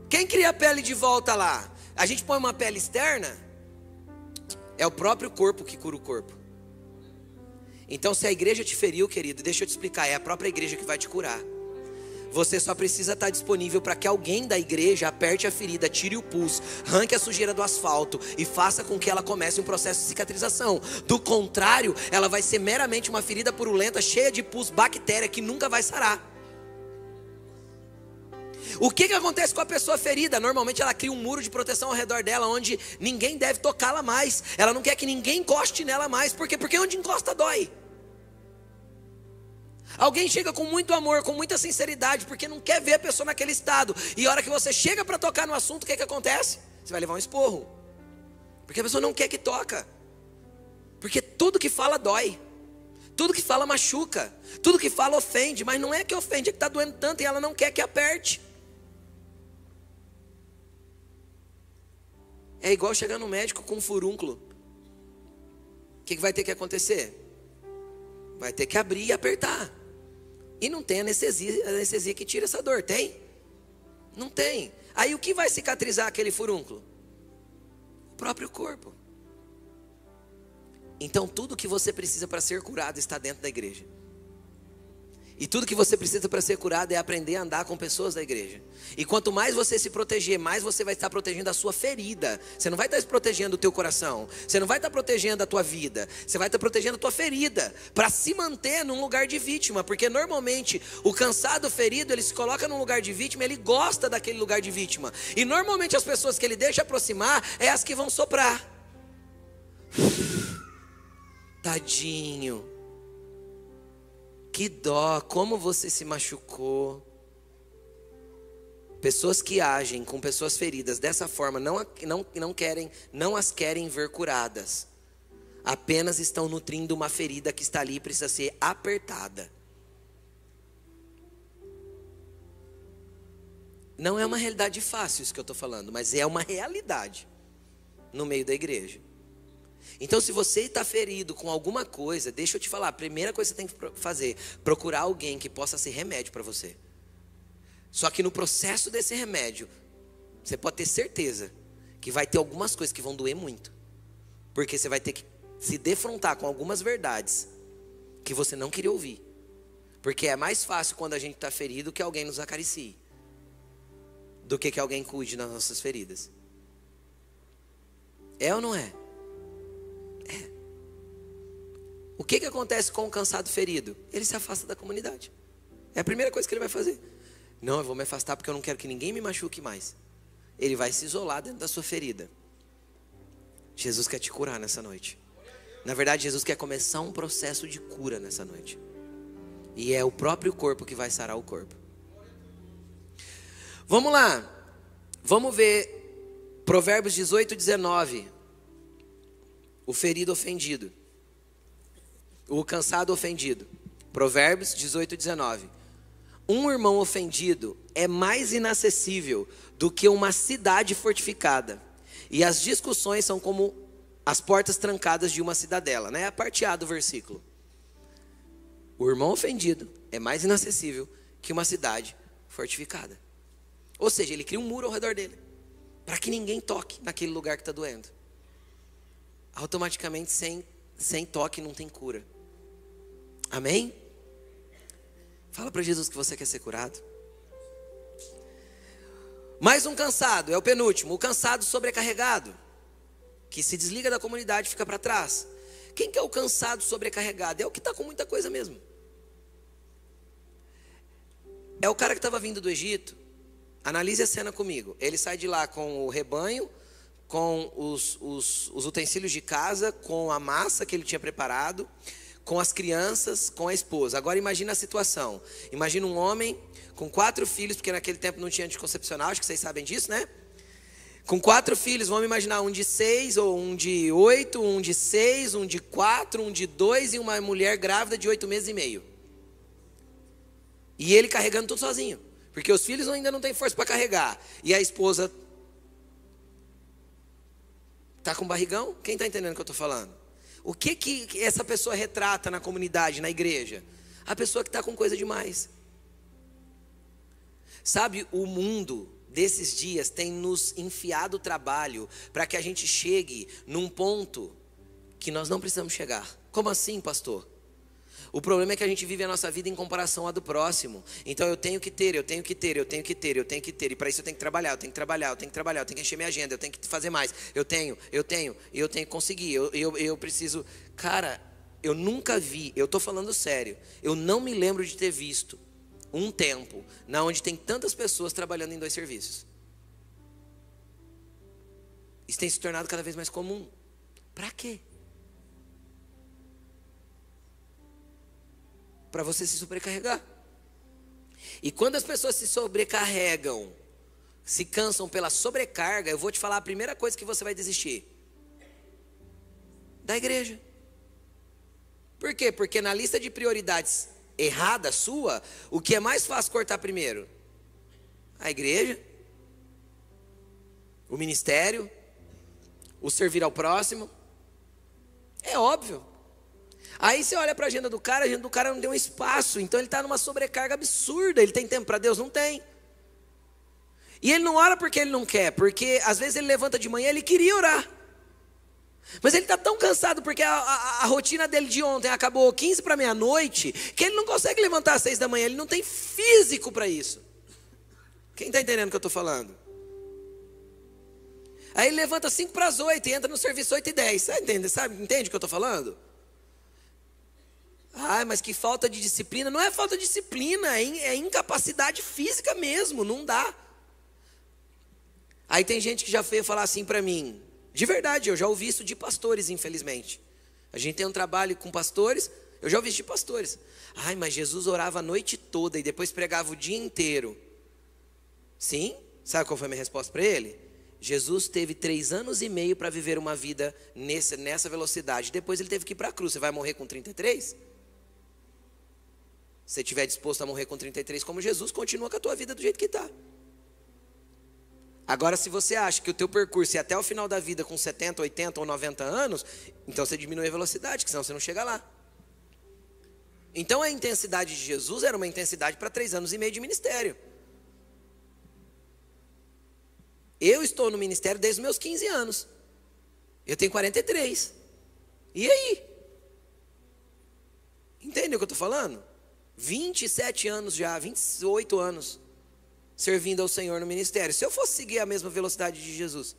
Quem cria a pele de volta lá? A gente põe uma pele externa? É o próprio corpo que cura o corpo. Então, se a igreja te feriu, querido, deixa eu te explicar, é a própria igreja que vai te curar. Você só precisa estar disponível para que alguém da igreja aperte a ferida, tire o pulso, arranque a sujeira do asfalto e faça com que ela comece um processo de cicatrização. Do contrário, ela vai ser meramente uma ferida purulenta, cheia de pus, bactéria que nunca vai sarar. O que, que acontece com a pessoa ferida? Normalmente ela cria um muro de proteção ao redor dela, onde ninguém deve tocá-la mais. Ela não quer que ninguém encoste nela mais. Por quê? Porque onde encosta dói. Alguém chega com muito amor, com muita sinceridade, porque não quer ver a pessoa naquele estado. E a hora que você chega para tocar no assunto, o que, que acontece? Você vai levar um esporro. Porque a pessoa não quer que toca. Porque tudo que fala dói. Tudo que fala machuca. Tudo que fala ofende. Mas não é que ofende, é que está doendo tanto e ela não quer que aperte. É igual chegar no médico com um furúnculo. O que, vai ter que acontecer? Vai ter que abrir e apertar. E não tem anestesia, anestesia que tira essa dor, tem? Não tem. Aí o que vai cicatrizar aquele furúnculo? O próprio corpo. Então tudo que você precisa para ser curado está dentro da igreja. E tudo que você precisa para ser curado é aprender a andar com pessoas da igreja. E quanto mais você se proteger, mais você vai estar protegendo a sua ferida. Você não vai estar protegendo o teu coração. Você não vai estar protegendo a tua vida. Você vai estar protegendo a tua ferida. Para se manter num lugar de vítima. Porque normalmente o cansado ferido, ele se coloca num lugar de vítima, ele gosta daquele lugar de vítima. E normalmente as pessoas que ele deixa aproximar é as que vão soprar. Tadinho. Que dó, como você se machucou. Pessoas que agem com pessoas feridas dessa forma não, não, não querem, não as querem ver curadas. Apenas estão nutrindo uma ferida que está ali e precisa ser apertada. Não é uma realidade fácil isso que eu estou falando, mas é uma realidade no meio da igreja. Então, se você está ferido com alguma coisa, deixa eu te falar, a primeira coisa que você tem que fazer, procurar alguém que possa ser remédio para você. Só que no processo desse remédio, você pode ter certeza que vai ter algumas coisas que vão doer muito. Porque você vai ter que se defrontar com algumas verdades que você não queria ouvir. Porque é mais fácil quando a gente está ferido que alguém nos acaricie do que que alguém cuide das nossas feridas. É ou não é? O que, que acontece com o cansado ferido? Ele se afasta da comunidade. É a primeira coisa que ele vai fazer. Não, eu vou me afastar porque eu não quero que ninguém me machuque mais. Ele vai se isolar dentro da sua ferida. Jesus quer te curar nessa noite. Na verdade, Jesus quer começar um processo de cura nessa noite. E é o próprio corpo que vai sarar o corpo. Vamos lá. Vamos ver Provérbios 18, 19. O ferido ofendido. O cansado ofendido. Provérbios 18, 19. Um irmão ofendido é mais inacessível do que uma cidade fortificada. E as discussões são como as portas trancadas de uma cidadela, né? É a parte A do versículo. O irmão ofendido é mais inacessível que uma cidade fortificada. Ou seja, ele cria um muro ao redor dele, para que ninguém toque naquele lugar que está doendo. Automaticamente, sem, sem toque, não tem cura. Amém? Fala para Jesus que você quer ser curado. Mais um cansado, é o penúltimo, o cansado sobrecarregado, que se desliga da comunidade e fica para trás. Quem que é o cansado sobrecarregado? É o que está com muita coisa mesmo. É o cara que estava vindo do Egito. Analise a cena comigo. Ele sai de lá com o rebanho, com os, os, os utensílios de casa, com a massa que ele tinha preparado com as crianças, com a esposa. Agora imagina a situação. Imagina um homem com quatro filhos, porque naquele tempo não tinha anticoncepcional, acho que vocês sabem disso, né? Com quatro filhos, vamos imaginar um de seis, ou um de oito, um de seis, um de quatro, um de dois e uma mulher grávida de oito meses e meio. E ele carregando tudo sozinho. Porque os filhos ainda não têm força para carregar. E a esposa está com barrigão? Quem está entendendo o que eu estou falando? O que que essa pessoa retrata na comunidade, na igreja? A pessoa que está com coisa demais. Sabe, o mundo desses dias tem nos enfiado o trabalho para que a gente chegue num ponto que nós não precisamos chegar. Como assim, pastor? O problema é que a gente vive a nossa vida em comparação à do próximo. Então eu tenho que ter, eu tenho que ter, eu tenho que ter, eu tenho que ter. E para isso eu tenho que trabalhar, eu tenho que trabalhar, eu tenho que trabalhar, eu tenho que encher minha agenda, eu tenho que fazer mais. Eu tenho, eu tenho, e eu tenho que conseguir. Eu, eu, eu preciso. Cara, eu nunca vi, eu estou falando sério, eu não me lembro de ter visto um tempo na onde tem tantas pessoas trabalhando em dois serviços. Isso tem se tornado cada vez mais comum. Para quê? Para você se sobrecarregar. E quando as pessoas se sobrecarregam, se cansam pela sobrecarga, eu vou te falar a primeira coisa que você vai desistir: da igreja. Por quê? Porque na lista de prioridades errada sua, o que é mais fácil cortar primeiro? A igreja, o ministério, o servir ao próximo. É óbvio. Aí você olha para a agenda do cara, a agenda do cara não deu um espaço, então ele está numa sobrecarga absurda. Ele tem tempo para Deus? Não tem. E ele não ora porque ele não quer, porque às vezes ele levanta de manhã, ele queria orar. Mas ele está tão cansado porque a, a, a, rotina dele de ontem acabou 15 para meia-noite, que ele não consegue levantar às 6 da manhã, ele não tem físico para isso. Quem está entendendo o que eu estou falando? Aí ele levanta 5 para as 8 e entra no serviço 8 e 10. Você entende, sabe? Entende o que eu estou falando? Ai, mas que falta de disciplina. Não é falta de disciplina, é, é incapacidade física mesmo, não dá. Aí tem gente que já veio falar assim para mim, de verdade, eu já ouvi isso de pastores, infelizmente. A gente tem um trabalho com pastores, eu já ouvi isso de pastores. Ai, mas Jesus orava a noite toda e depois pregava o dia inteiro. Sim? Sabe qual foi a minha resposta para ele? Jesus teve três anos e meio para viver uma vida nessa, nessa velocidade. Depois ele teve que ir para a cruz. Você vai morrer com 33? Se você estiver disposto a morrer com 33 como Jesus, continua com a tua vida do jeito que está. Agora, se você acha que o teu percurso é até o final da vida com 70, 80 ou 90 anos, então você diminui a velocidade, que senão você não chega lá. Então a intensidade de Jesus era uma intensidade para três anos e meio de ministério. Eu estou no ministério desde os meus 15 anos. Eu tenho 43. E aí? Entende o que eu estou falando? 27 anos já, 28 anos servindo ao Senhor no ministério. Se eu fosse seguir a mesma velocidade de Jesus,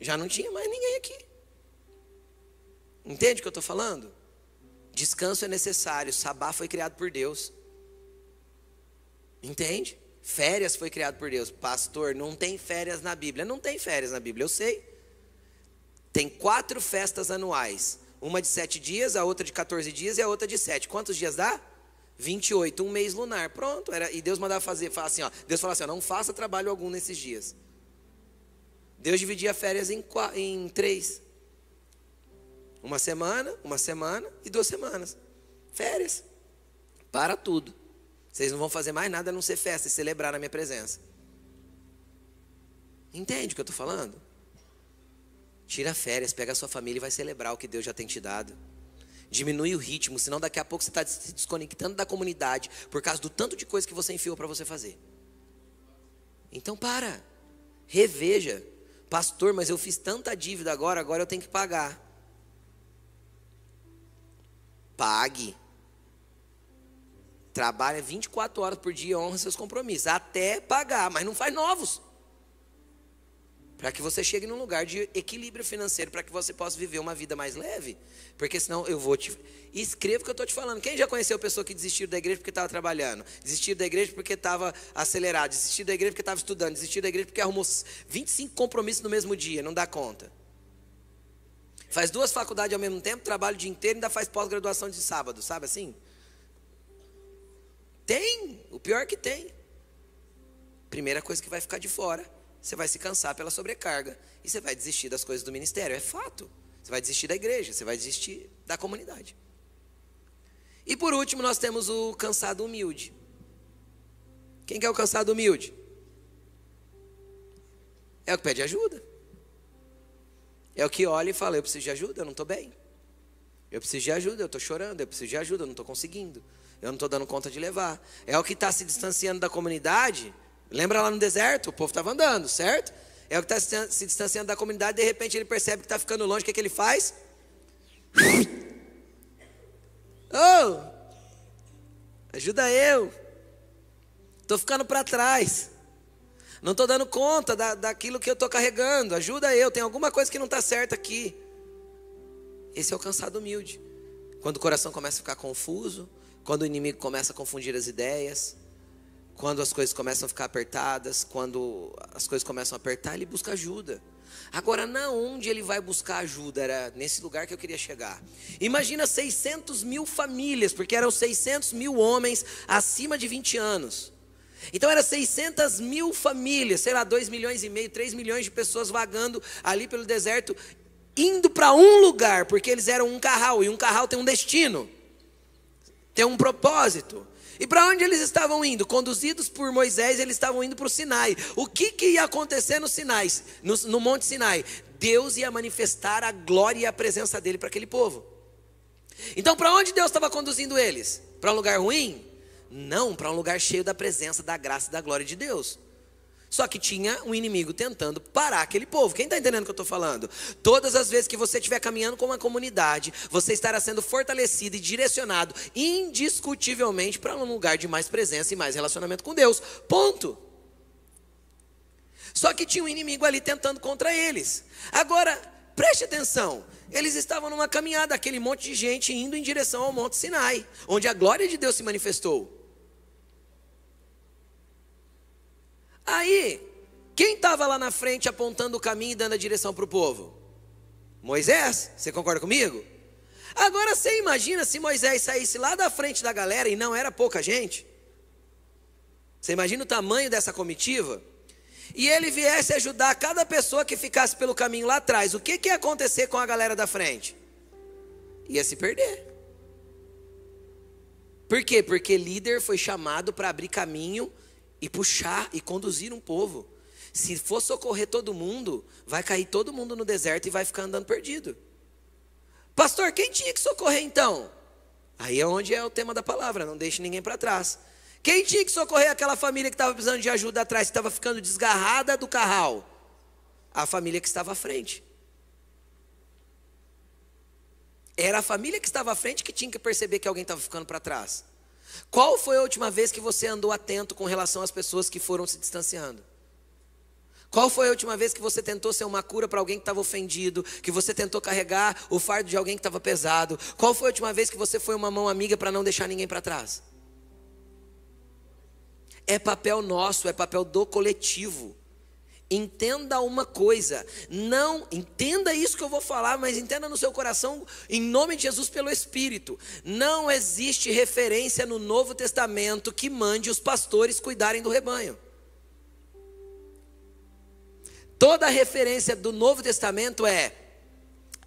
já não tinha mais ninguém aqui. Entende o que eu estou falando? Descanso é necessário. Sabá foi criado por Deus. Entende? Férias foi criado por Deus. Pastor, não tem férias na Bíblia. Não tem férias na Bíblia, eu sei. Tem quatro festas anuais. Uma de sete dias, a outra de 14 dias e a outra de sete. Quantos dias dá? 28, um mês lunar. Pronto, era, e Deus mandava fazer, fala assim, ó, Deus falou assim, ó, não faça trabalho algum nesses dias. Deus dividia férias em, em três. Uma semana, uma semana e duas semanas. Férias. Para tudo. Vocês não vão fazer mais nada a não ser festa e celebrar na minha presença. Entende o que eu estou falando? Tira férias, pega a sua família e vai celebrar o que Deus já tem te dado. Diminui o ritmo, senão daqui a pouco você está se desconectando da comunidade por causa do tanto de coisa que você enfiou para você fazer. Então para, reveja. Pastor, mas eu fiz tanta dívida agora, agora eu tenho que pagar. Pague. Trabalha 24 horas por dia, honra seus compromissos, até pagar, mas não faz novos para que você chegue num lugar de equilíbrio financeiro, para que você possa viver uma vida mais leve. Porque senão eu vou te. escreva o que eu estou te falando. Quem já conheceu pessoa que desistiu da igreja porque estava trabalhando? Desistiu da igreja porque estava acelerado? Desistiu da igreja porque estava estudando? Desistiu da igreja porque arrumou 25 compromissos no mesmo dia? Não dá conta. Faz duas faculdades ao mesmo tempo, trabalha o dia inteiro e ainda faz pós-graduação de sábado, sabe assim? Tem, o pior é que tem. Primeira coisa que vai ficar de fora você vai se cansar pela sobrecarga e você vai desistir das coisas do ministério. É fato. Você vai desistir da igreja, você vai desistir da comunidade. E por último, nós temos o cansado humilde. Quem que é o cansado humilde? É o que pede ajuda. É o que olha e fala: Eu preciso de ajuda, eu não estou bem. Eu preciso de ajuda, eu estou chorando. Eu preciso de ajuda, eu não estou conseguindo. eu não estou dando conta de levar. É o que está se distanciando da comunidade. Lembra lá no deserto? O povo estava andando, certo? É o que está se distanciando da comunidade, de repente ele percebe que está ficando longe, o que, é que ele faz? Oh, ajuda eu. Estou ficando para trás. Não estou dando conta da, daquilo que eu estou carregando. Ajuda eu. Tem alguma coisa que não está certa aqui. Esse é o cansado humilde. Quando o coração começa a ficar confuso, quando o inimigo começa a confundir as ideias, quando as coisas começam a ficar apertadas, quando as coisas começam a apertar, ele busca ajuda. Agora, na onde ele vai buscar ajuda? Era nesse lugar que eu queria chegar. Imagina 600 mil famílias, porque eram 600 mil homens acima de 20 anos. Então, eram 600 mil famílias, sei lá, 2 milhões e meio, 3 milhões de pessoas vagando ali pelo deserto, indo para um lugar, porque eles eram um carral, e um carral tem um destino, tem um propósito. E para onde eles estavam indo? Conduzidos por Moisés, eles estavam indo para o Sinai. O que, que ia acontecer no Sinai, no, no Monte Sinai? Deus ia manifestar a glória e a presença dele para aquele povo. Então, para onde Deus estava conduzindo eles? Para um lugar ruim? Não, para um lugar cheio da presença, da graça e da glória de Deus. Só que tinha um inimigo tentando parar aquele povo. Quem está entendendo o que eu estou falando? Todas as vezes que você estiver caminhando com uma comunidade, você estará sendo fortalecido e direcionado indiscutivelmente para um lugar de mais presença e mais relacionamento com Deus. Ponto. Só que tinha um inimigo ali tentando contra eles. Agora, preste atenção. Eles estavam numa caminhada, aquele monte de gente indo em direção ao Monte Sinai, onde a glória de Deus se manifestou. Aí, quem estava lá na frente apontando o caminho e dando a direção para o povo? Moisés, você concorda comigo? Agora você imagina se Moisés saísse lá da frente da galera e não era pouca gente? Você imagina o tamanho dessa comitiva? E ele viesse ajudar cada pessoa que ficasse pelo caminho lá atrás. O que, que ia acontecer com a galera da frente? Ia se perder. Por quê? Porque líder foi chamado para abrir caminho e puxar e conduzir um povo. Se for socorrer todo mundo, vai cair todo mundo no deserto e vai ficar andando perdido. Pastor, quem tinha que socorrer então? Aí é onde é o tema da palavra, não deixe ninguém para trás. Quem tinha que socorrer aquela família que estava precisando de ajuda atrás, que estava ficando desgarrada do carral? A família que estava à frente. Era a família que estava à frente que tinha que perceber que alguém estava ficando para trás. Qual foi a última vez que você andou atento com relação às pessoas que foram se distanciando? Qual foi a última vez que você tentou ser uma cura para alguém que estava ofendido? Que você tentou carregar o fardo de alguém que estava pesado? Qual foi a última vez que você foi uma mão amiga para não deixar ninguém para trás? É papel nosso, é papel do coletivo. Entenda uma coisa, não entenda isso que eu vou falar, mas entenda no seu coração, em nome de Jesus, pelo Espírito. Não existe referência no Novo Testamento que mande os pastores cuidarem do rebanho. Toda referência do Novo Testamento é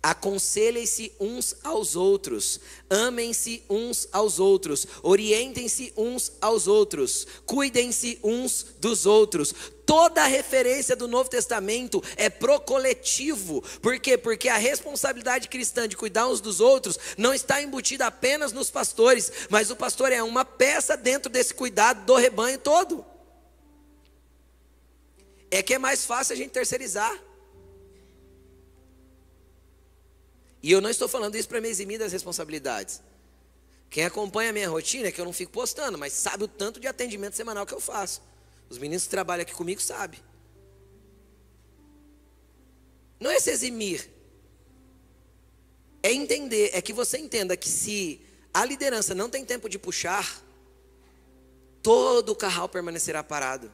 Aconselhem-se uns aos outros, amem-se uns aos outros, orientem-se uns aos outros, cuidem-se uns dos outros. Toda a referência do Novo Testamento é pro coletivo. Por quê? Porque a responsabilidade cristã de cuidar uns dos outros não está embutida apenas nos pastores, mas o pastor é uma peça dentro desse cuidado do rebanho todo. É que é mais fácil a gente terceirizar. E eu não estou falando isso para me eximir das responsabilidades. Quem acompanha a minha rotina é que eu não fico postando, mas sabe o tanto de atendimento semanal que eu faço. Os meninos que trabalham aqui comigo sabem. Não é se eximir. É entender, é que você entenda que se a liderança não tem tempo de puxar, todo o carral permanecerá parado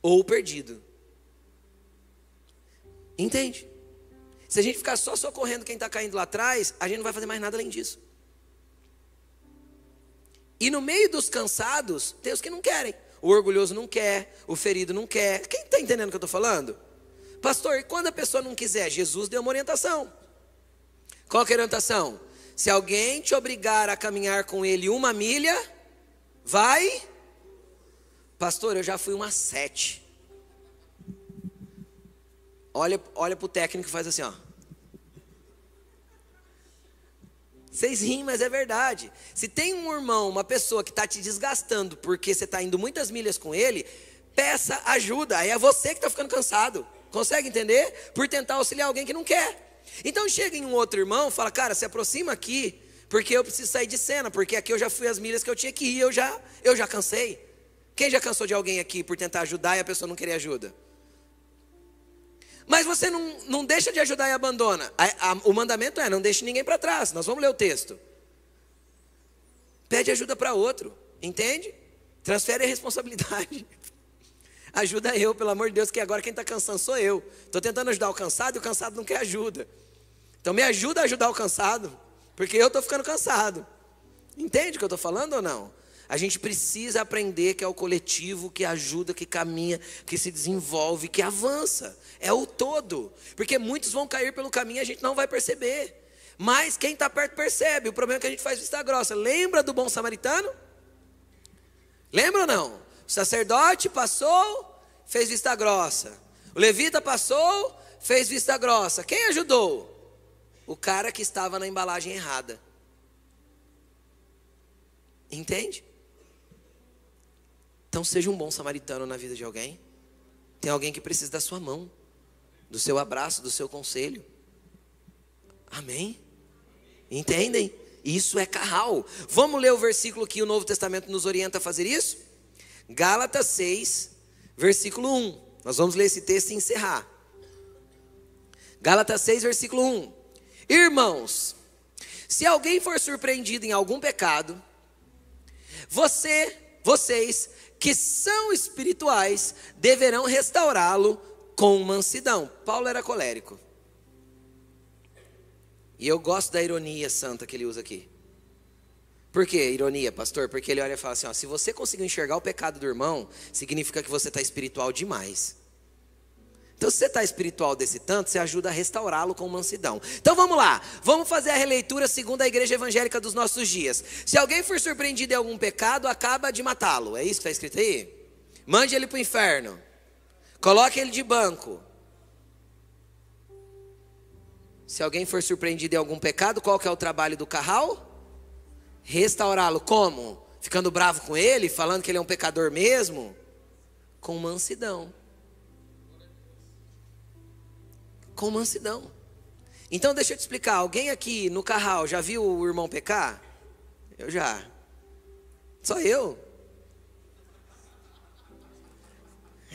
ou perdido. Entende? Se a gente ficar só socorrendo quem está caindo lá atrás, a gente não vai fazer mais nada além disso. E no meio dos cansados, tem os que não querem. O orgulhoso não quer, o ferido não quer. Quem está entendendo o que eu estou falando? Pastor, e quando a pessoa não quiser? Jesus deu uma orientação. Qual que é a orientação? Se alguém te obrigar a caminhar com ele uma milha, vai. Pastor, eu já fui uma sete olha, olha para o técnico e faz assim, ó. Vocês riem, mas é verdade. Se tem um irmão, uma pessoa que está te desgastando porque você está indo muitas milhas com ele, peça ajuda. Aí é você que está ficando cansado. Consegue entender? Por tentar auxiliar alguém que não quer. Então chega em um outro irmão, fala, cara, se aproxima aqui, porque eu preciso sair de cena, porque aqui eu já fui as milhas que eu tinha que ir, eu já, eu já cansei. Quem já cansou de alguém aqui por tentar ajudar e a pessoa não querer ajuda? Mas você não, não deixa de ajudar e abandona. A, a, o mandamento é: não deixe ninguém para trás. Nós vamos ler o texto. Pede ajuda para outro, entende? Transfere a responsabilidade. Ajuda eu, pelo amor de Deus, que agora quem está cansando sou eu. Estou tentando ajudar o cansado e o cansado não quer ajuda. Então me ajuda a ajudar o cansado, porque eu estou ficando cansado. Entende o que eu estou falando ou não? A gente precisa aprender que é o coletivo que ajuda, que caminha, que se desenvolve, que avança. É o todo. Porque muitos vão cair pelo caminho e a gente não vai perceber. Mas quem está perto percebe. O problema é que a gente faz vista grossa. Lembra do bom samaritano? Lembra ou não? O sacerdote passou, fez vista grossa. O levita passou, fez vista grossa. Quem ajudou? O cara que estava na embalagem errada. Entende? Então seja um bom samaritano na vida de alguém. Tem alguém que precisa da sua mão, do seu abraço, do seu conselho. Amém? Entendem? Isso é carral. Vamos ler o versículo que o Novo Testamento nos orienta a fazer isso? Gálatas 6, versículo 1. Nós vamos ler esse texto e encerrar. Gálatas 6, versículo 1. Irmãos, se alguém for surpreendido em algum pecado, você, vocês que são espirituais deverão restaurá-lo com mansidão. Paulo era colérico. E eu gosto da ironia santa que ele usa aqui. Por que ironia, pastor? Porque ele olha e fala assim: ó, se você conseguir enxergar o pecado do irmão, significa que você está espiritual demais. Então, se você está espiritual desse tanto, você ajuda a restaurá-lo com mansidão. Então vamos lá, vamos fazer a releitura segundo a igreja evangélica dos nossos dias. Se alguém for surpreendido em algum pecado, acaba de matá-lo. É isso que está escrito aí? Mande ele para o inferno. Coloque ele de banco. Se alguém for surpreendido em algum pecado, qual que é o trabalho do carral? Restaurá-lo. Como? Ficando bravo com ele, falando que ele é um pecador mesmo? Com mansidão. Com mansidão. Então deixa eu te explicar, alguém aqui no carral já viu o irmão pecar? Eu já. Só eu?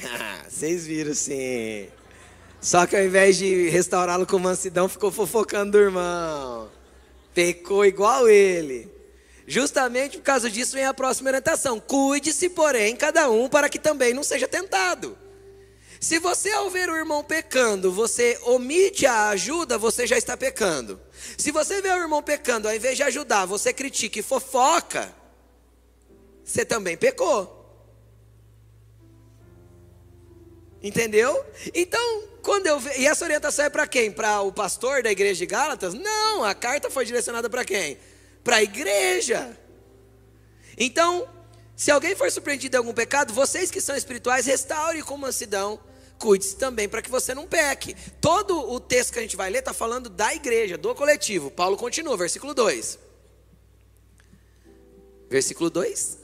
Ah, vocês viram sim. Só que ao invés de restaurá-lo com mansidão, ficou fofocando do irmão. Pecou igual ele. Justamente por causa disso vem a próxima orientação. Cuide-se, porém, cada um para que também não seja tentado. Se você, ao ver o irmão pecando, você omite a ajuda, você já está pecando. Se você vê o irmão pecando, ao invés de ajudar, você critica e fofoca, você também pecou. Entendeu? Então, quando eu ve... E essa orientação é para quem? Para o pastor da igreja de Gálatas? Não, a carta foi direcionada para quem? Para a igreja. Então, se alguém for surpreendido em algum pecado, vocês que são espirituais, restaure com mansidão cuide-se também para que você não peque. Todo o texto que a gente vai ler está falando da igreja, do coletivo. Paulo continua, versículo 2. Versículo 2.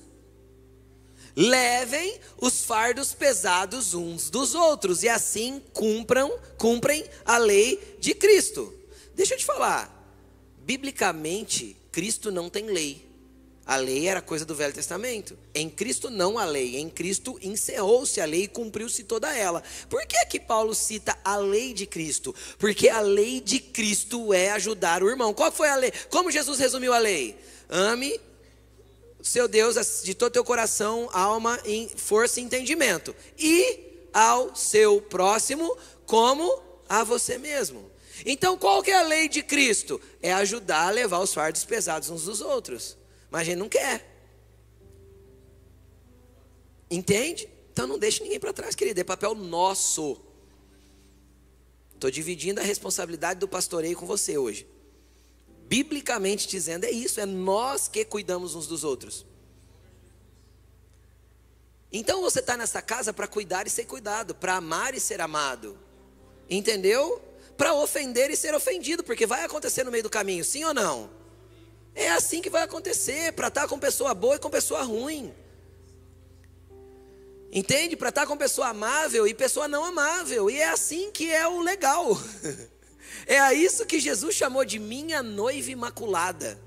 Levem os fardos pesados uns dos outros e assim cumpram, cumprem a lei de Cristo. Deixa eu te falar, biblicamente, Cristo não tem lei. A lei era coisa do Velho Testamento. Em Cristo não a lei. Em Cristo encerrou-se a lei e cumpriu-se toda ela. Por que que Paulo cita a lei de Cristo? Porque a lei de Cristo é ajudar o irmão. Qual foi a lei? Como Jesus resumiu a lei? Ame seu Deus de todo teu coração, alma, força e entendimento. E ao seu próximo como a você mesmo. Então, qual que é a lei de Cristo? É ajudar a levar os fardos pesados uns dos outros. Mas a gente não quer. Entende? Então não deixe ninguém para trás, querido. É papel nosso. Estou dividindo a responsabilidade do pastoreio com você hoje. Biblicamente dizendo, é isso, é nós que cuidamos uns dos outros. Então você está nessa casa para cuidar e ser cuidado, para amar e ser amado. Entendeu? Para ofender e ser ofendido, porque vai acontecer no meio do caminho, sim ou não? É assim que vai acontecer, para estar com pessoa boa e com pessoa ruim. Entende? Para estar com pessoa amável e pessoa não amável. E é assim que é o legal. É a isso que Jesus chamou de minha noiva imaculada.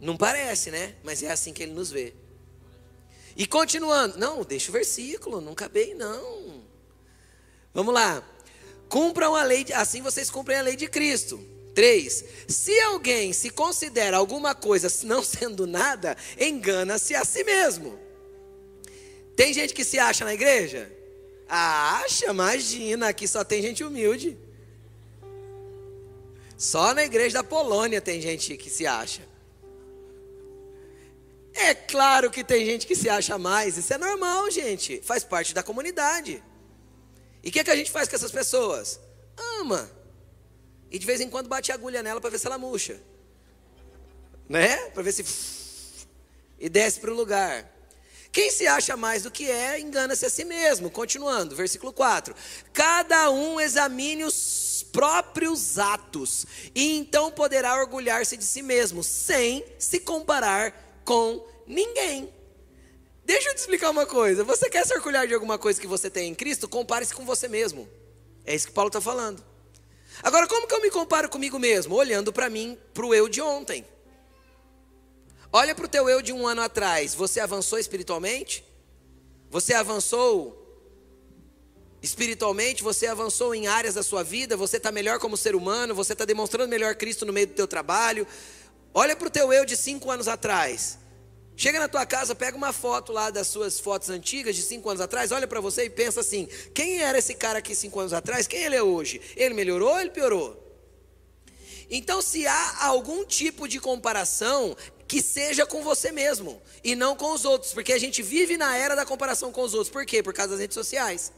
Não parece, né? Mas é assim que ele nos vê. E continuando, não, deixa o versículo, não acabei não. Vamos lá. Cumpram a lei, assim vocês cumprem a lei de Cristo. 3. Se alguém se considera alguma coisa não sendo nada, engana-se a si mesmo. Tem gente que se acha na igreja? Acha, imagina, aqui só tem gente humilde. Só na igreja da Polônia tem gente que se acha. É claro que tem gente que se acha mais, isso é normal, gente, faz parte da comunidade. E o que, é que a gente faz com essas pessoas? Ama. E de vez em quando bate a agulha nela para ver se ela murcha. Né? Para ver se. E desce para o lugar. Quem se acha mais do que é, engana-se a si mesmo. Continuando, versículo 4. Cada um examine os próprios atos, e então poderá orgulhar-se de si mesmo, sem se comparar com ninguém. Deixa eu te explicar uma coisa. Você quer se orgulhar de alguma coisa que você tem em Cristo? Compare-se com você mesmo. É isso que Paulo está falando. Agora, como que eu me comparo comigo mesmo? Olhando para mim, para o eu de ontem. Olha para o teu eu de um ano atrás. Você avançou espiritualmente? Você avançou espiritualmente? Você avançou em áreas da sua vida? Você está melhor como ser humano? Você está demonstrando melhor Cristo no meio do teu trabalho? Olha para o teu eu de cinco anos atrás. Chega na tua casa, pega uma foto lá das suas fotos antigas de cinco anos atrás, olha para você e pensa assim: quem era esse cara aqui cinco anos atrás? Quem ele é hoje? Ele melhorou ou ele piorou? Então, se há algum tipo de comparação, que seja com você mesmo e não com os outros, porque a gente vive na era da comparação com os outros. Por quê? Por causa das redes sociais.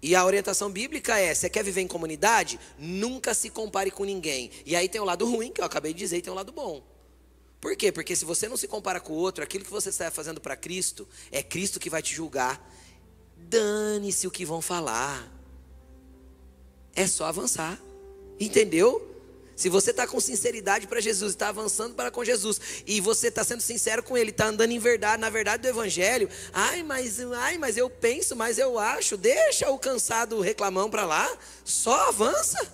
E a orientação bíblica é: você quer viver em comunidade? Nunca se compare com ninguém. E aí tem o lado ruim, que eu acabei de dizer, e tem o lado bom. Por quê? Porque se você não se compara com o outro, aquilo que você está fazendo para Cristo, é Cristo que vai te julgar. Dane-se o que vão falar. É só avançar. Entendeu? Se você está com sinceridade para Jesus, está avançando para com Jesus, e você está sendo sincero com Ele, está andando em verdade, na verdade do Evangelho, ai, mas, ai, mas eu penso, mas eu acho, deixa o cansado reclamão para lá, só avança.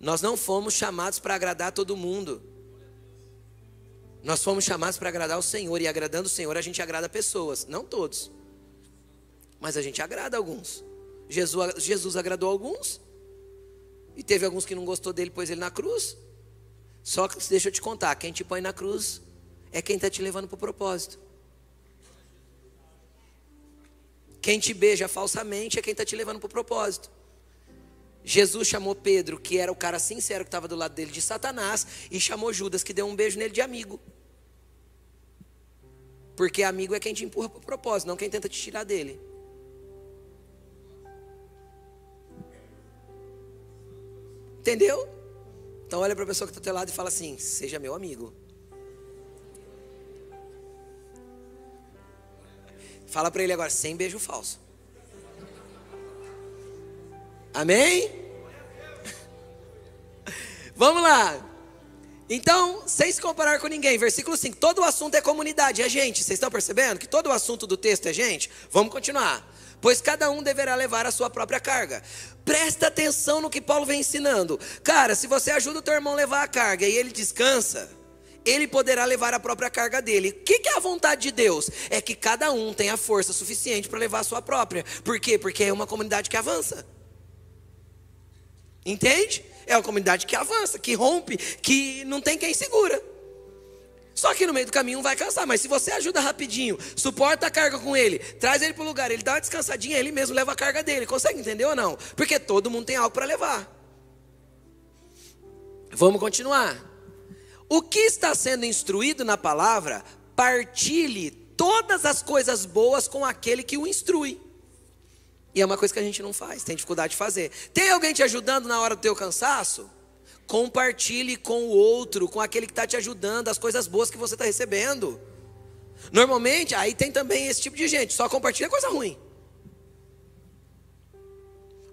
Nós não fomos chamados para agradar todo mundo. Nós fomos chamados para agradar o Senhor, e agradando o Senhor, a gente agrada pessoas, não todos, mas a gente agrada alguns. Jesus, Jesus agradou alguns, e teve alguns que não gostou dele, pôs ele na cruz. Só que deixa eu te contar, quem te põe na cruz é quem está te levando para o propósito. Quem te beija falsamente é quem está te levando para o propósito. Jesus chamou Pedro, que era o cara sincero que estava do lado dele, de Satanás, e chamou Judas, que deu um beijo nele de amigo. Porque amigo é quem te empurra para o propósito, não quem tenta te tirar dele. Entendeu? Então olha para a pessoa que está do teu lado e fala assim: seja meu amigo. Fala para ele agora, sem beijo falso. Amém? Vamos lá. Então, sem se comparar com ninguém, versículo 5: todo o assunto é comunidade, é gente. Vocês estão percebendo que todo o assunto do texto é gente? Vamos continuar pois cada um deverá levar a sua própria carga. Presta atenção no que Paulo vem ensinando. Cara, se você ajuda o teu irmão a levar a carga e ele descansa, ele poderá levar a própria carga dele. O que, é a vontade de Deus? É que cada um tenha força suficiente para levar a sua própria. Por quê? Porque é uma comunidade que avança. Entende? É uma comunidade que avança, que rompe, que não tem quem segura. Só que no meio do caminho vai cansar, mas se você ajuda rapidinho, suporta a carga com ele, traz ele para o lugar, ele dá uma descansadinha, ele mesmo leva a carga dele. Consegue entender ou não? Porque todo mundo tem algo para levar. Vamos continuar. O que está sendo instruído na palavra, partilhe todas as coisas boas com aquele que o instrui. E é uma coisa que a gente não faz, tem dificuldade de fazer. Tem alguém te ajudando na hora do teu cansaço? Compartilhe com o outro, com aquele que está te ajudando, as coisas boas que você está recebendo. Normalmente, aí tem também esse tipo de gente, só compartilha coisa ruim.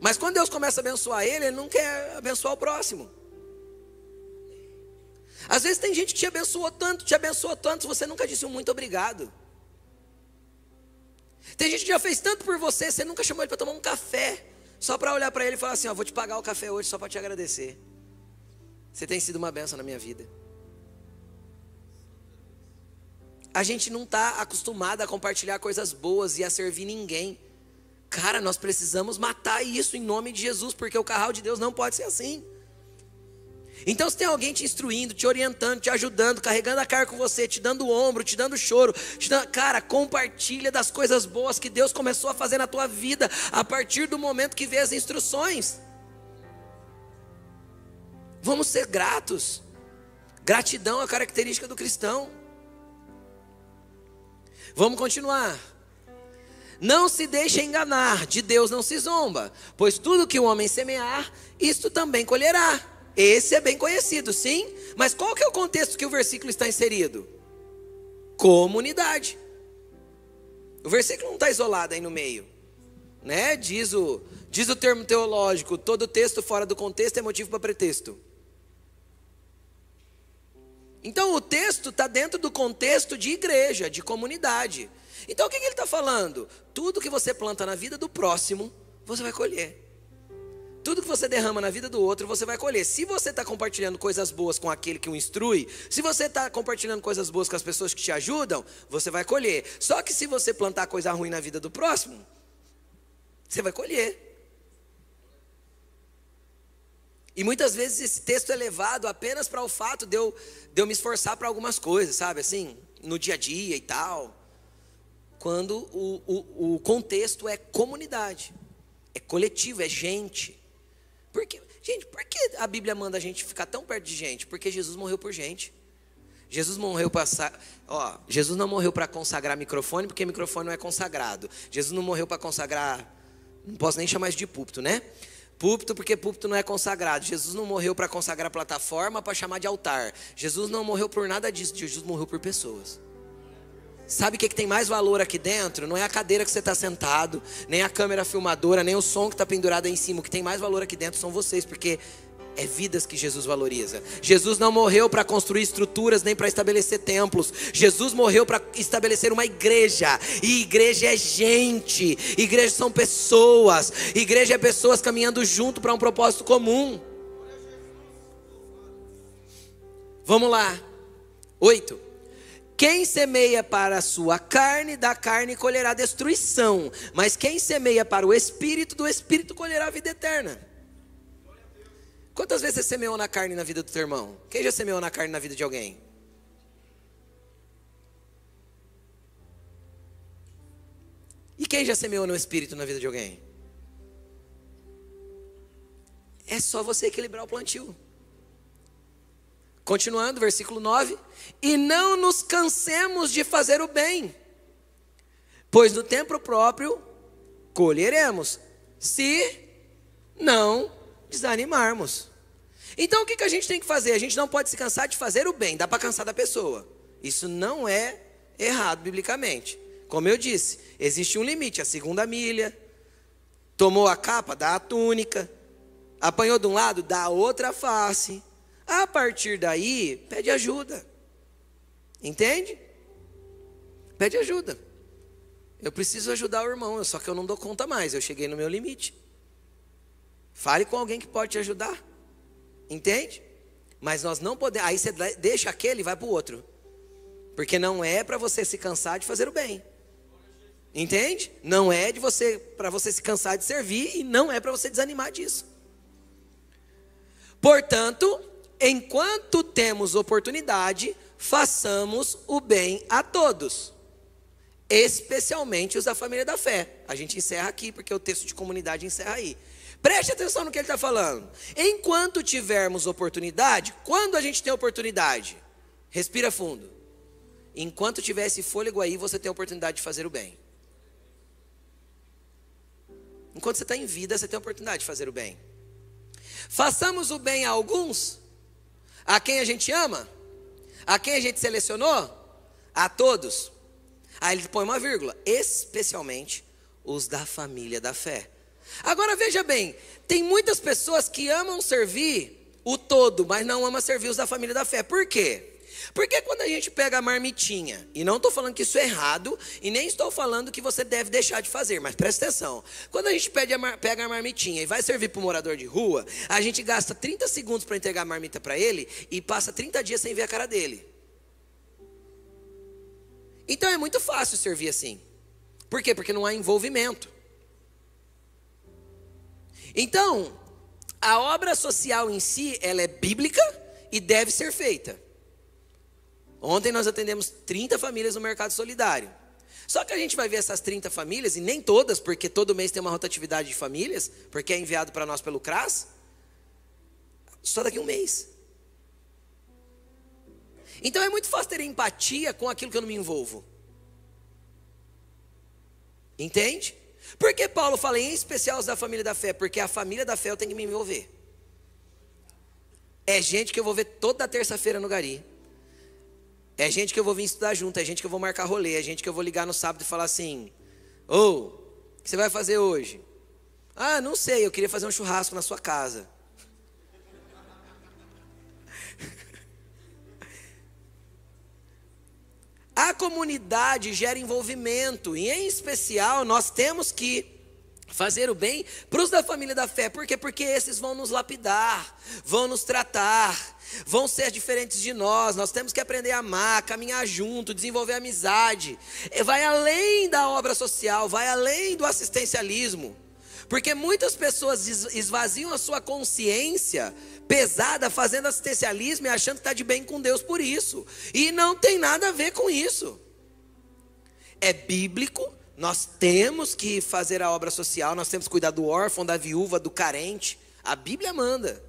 Mas quando Deus começa a abençoar ele, ele não quer abençoar o próximo. Às vezes tem gente que te abençoou tanto, te abençoou tanto, você nunca disse um muito obrigado. Tem gente que já fez tanto por você, você nunca chamou ele para tomar um café, só para olhar para ele e falar assim: ó, vou te pagar o café hoje só para te agradecer. Você tem sido uma benção na minha vida. A gente não está acostumado a compartilhar coisas boas e a servir ninguém. Cara, nós precisamos matar isso em nome de Jesus, porque o carral de Deus não pode ser assim. Então, se tem alguém te instruindo, te orientando, te ajudando, carregando a cara com você, te dando o ombro, te dando choro, te dando... cara, compartilha das coisas boas que Deus começou a fazer na tua vida a partir do momento que vê as instruções. Vamos ser gratos. Gratidão é a característica do cristão. Vamos continuar. Não se deixe enganar, de Deus não se zomba, pois tudo que o homem semear, isto também colherá. Esse é bem conhecido, sim, mas qual que é o contexto que o versículo está inserido? Comunidade. O versículo não está isolado aí no meio, né? Diz o, diz o termo teológico: todo texto fora do contexto é motivo para pretexto. Então o texto está dentro do contexto de igreja, de comunidade. Então o que, que ele está falando? Tudo que você planta na vida do próximo, você vai colher. Tudo que você derrama na vida do outro, você vai colher. Se você está compartilhando coisas boas com aquele que o instrui, se você está compartilhando coisas boas com as pessoas que te ajudam, você vai colher. Só que se você plantar coisa ruim na vida do próximo, você vai colher. E muitas vezes esse texto é levado apenas para o fato de eu, de eu me esforçar para algumas coisas, sabe? Assim, no dia a dia e tal. Quando o, o, o contexto é comunidade, é coletivo, é gente. Porque, gente, por que a Bíblia manda a gente ficar tão perto de gente? Porque Jesus morreu por gente. Jesus morreu para ó, Jesus não morreu para consagrar microfone, porque microfone não é consagrado. Jesus não morreu para consagrar, não posso nem chamar isso de púlpito, né? Púlpito, porque púlpito não é consagrado. Jesus não morreu para consagrar plataforma, para chamar de altar. Jesus não morreu por nada disso. Jesus morreu por pessoas. Sabe o que, que tem mais valor aqui dentro? Não é a cadeira que você está sentado, nem a câmera filmadora, nem o som que está pendurado aí em cima. O que tem mais valor aqui dentro são vocês, porque é vidas que Jesus valoriza. Jesus não morreu para construir estruturas nem para estabelecer templos. Jesus morreu para estabelecer uma igreja. E igreja é gente. Igreja são pessoas. Igreja é pessoas caminhando junto para um propósito comum. Vamos lá. Oito. Quem semeia para a sua carne, da carne colherá destruição. Mas quem semeia para o espírito, do espírito colherá vida eterna. Quantas vezes você semeou na carne na vida do teu irmão? Quem já semeou na carne na vida de alguém? E quem já semeou no espírito na vida de alguém? É só você equilibrar o plantio. Continuando, versículo 9: E não nos cansemos de fazer o bem, pois no tempo próprio colheremos, se não desanimarmos. Então o que, que a gente tem que fazer? A gente não pode se cansar de fazer o bem, dá para cansar da pessoa. Isso não é errado biblicamente. Como eu disse, existe um limite, a segunda milha. Tomou a capa, dá a túnica. Apanhou de um lado, dá a outra face. A partir daí, pede ajuda. Entende? Pede ajuda. Eu preciso ajudar o irmão, só que eu não dou conta mais, eu cheguei no meu limite. Fale com alguém que pode te ajudar. Entende? Mas nós não podemos. Aí você deixa aquele e vai para o outro. Porque não é para você se cansar de fazer o bem. Entende? Não é de você para você se cansar de servir e não é para você desanimar disso. Portanto, enquanto temos oportunidade, façamos o bem a todos, especialmente os da família da fé. A gente encerra aqui, porque o texto de comunidade encerra aí. Preste atenção no que ele está falando. Enquanto tivermos oportunidade, quando a gente tem oportunidade, respira fundo. Enquanto tiver esse fôlego aí, você tem a oportunidade de fazer o bem. Enquanto você está em vida, você tem a oportunidade de fazer o bem. Façamos o bem a alguns, a quem a gente ama? A quem a gente selecionou? A todos. Aí ele põe uma vírgula, especialmente os da família da fé. Agora veja bem, tem muitas pessoas que amam servir o todo, mas não amam servir os da família da fé. Por quê? Porque quando a gente pega a marmitinha, e não estou falando que isso é errado, e nem estou falando que você deve deixar de fazer, mas presta atenção. Quando a gente a pega a marmitinha e vai servir para o morador de rua, a gente gasta 30 segundos para entregar a marmita para ele e passa 30 dias sem ver a cara dele. Então é muito fácil servir assim. Por quê? Porque não há envolvimento. Então, a obra social em si, ela é bíblica e deve ser feita. Ontem nós atendemos 30 famílias no mercado solidário. Só que a gente vai ver essas 30 famílias, e nem todas, porque todo mês tem uma rotatividade de famílias, porque é enviado para nós pelo CRAS, só daqui a um mês. Então é muito fácil ter empatia com aquilo que eu não me envolvo. Entende? Por que Paulo fala em especial os da família da fé? Porque a família da fé eu tenho que me envolver. É gente que eu vou ver toda terça-feira no Gari. É gente que eu vou vir estudar junto, é gente que eu vou marcar rolê, é gente que eu vou ligar no sábado e falar assim: Ô, oh, o que você vai fazer hoje? Ah, não sei, eu queria fazer um churrasco na sua casa. A comunidade gera envolvimento, e em especial nós temos que fazer o bem para os da família da fé. Por quê? Porque esses vão nos lapidar, vão nos tratar, vão ser diferentes de nós. Nós temos que aprender a amar, caminhar junto, desenvolver amizade. Vai além da obra social, vai além do assistencialismo. Porque muitas pessoas esvaziam a sua consciência pesada fazendo assistencialismo e achando que está de bem com Deus por isso. E não tem nada a ver com isso. É bíblico, nós temos que fazer a obra social, nós temos que cuidar do órfão, da viúva, do carente. A Bíblia manda.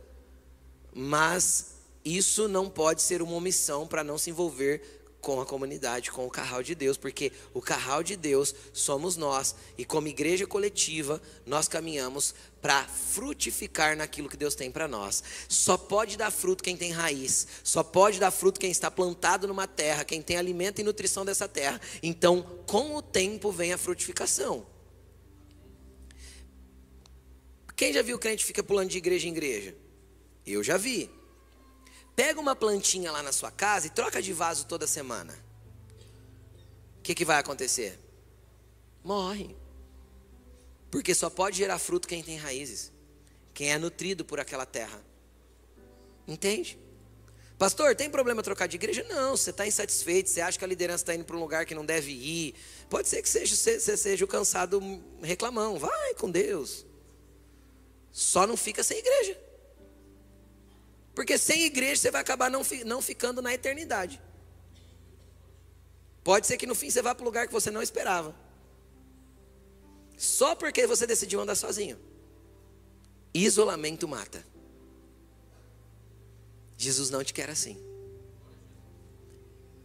Mas isso não pode ser uma omissão para não se envolver com a comunidade, com o carral de Deus, porque o carral de Deus somos nós, e como igreja coletiva, nós caminhamos para frutificar naquilo que Deus tem para nós. Só pode dar fruto quem tem raiz, só pode dar fruto quem está plantado numa terra, quem tem alimento e nutrição dessa terra. Então, com o tempo vem a frutificação. Quem já viu crente fica pulando de igreja em igreja? Eu já vi. Pega uma plantinha lá na sua casa e troca de vaso toda semana. O que, que vai acontecer? Morre. Porque só pode gerar fruto quem tem raízes, quem é nutrido por aquela terra. Entende? Pastor, tem problema trocar de igreja? Não, você está insatisfeito, você acha que a liderança está indo para um lugar que não deve ir. Pode ser que seja, você seja o cansado reclamão. Vai com Deus. Só não fica sem igreja. Porque sem igreja você vai acabar não, não ficando na eternidade. Pode ser que no fim você vá para o lugar que você não esperava. Só porque você decidiu andar sozinho. Isolamento mata. Jesus não te quer assim.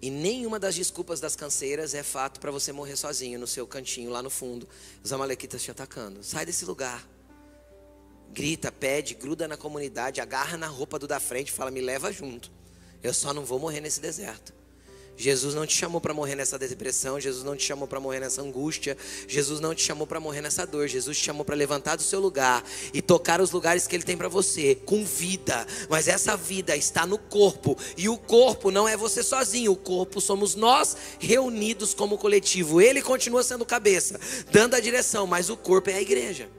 E nenhuma das desculpas das canseiras é fato para você morrer sozinho no seu cantinho lá no fundo, os amalequitas te atacando. Sai desse lugar grita, pede, gruda na comunidade, agarra na roupa do da frente, fala: "Me leva junto. Eu só não vou morrer nesse deserto". Jesus não te chamou para morrer nessa depressão, Jesus não te chamou para morrer nessa angústia, Jesus não te chamou para morrer nessa dor, Jesus te chamou para levantar do seu lugar e tocar os lugares que ele tem para você com vida. Mas essa vida está no corpo e o corpo não é você sozinho, o corpo somos nós reunidos como coletivo. Ele continua sendo cabeça, dando a direção, mas o corpo é a igreja.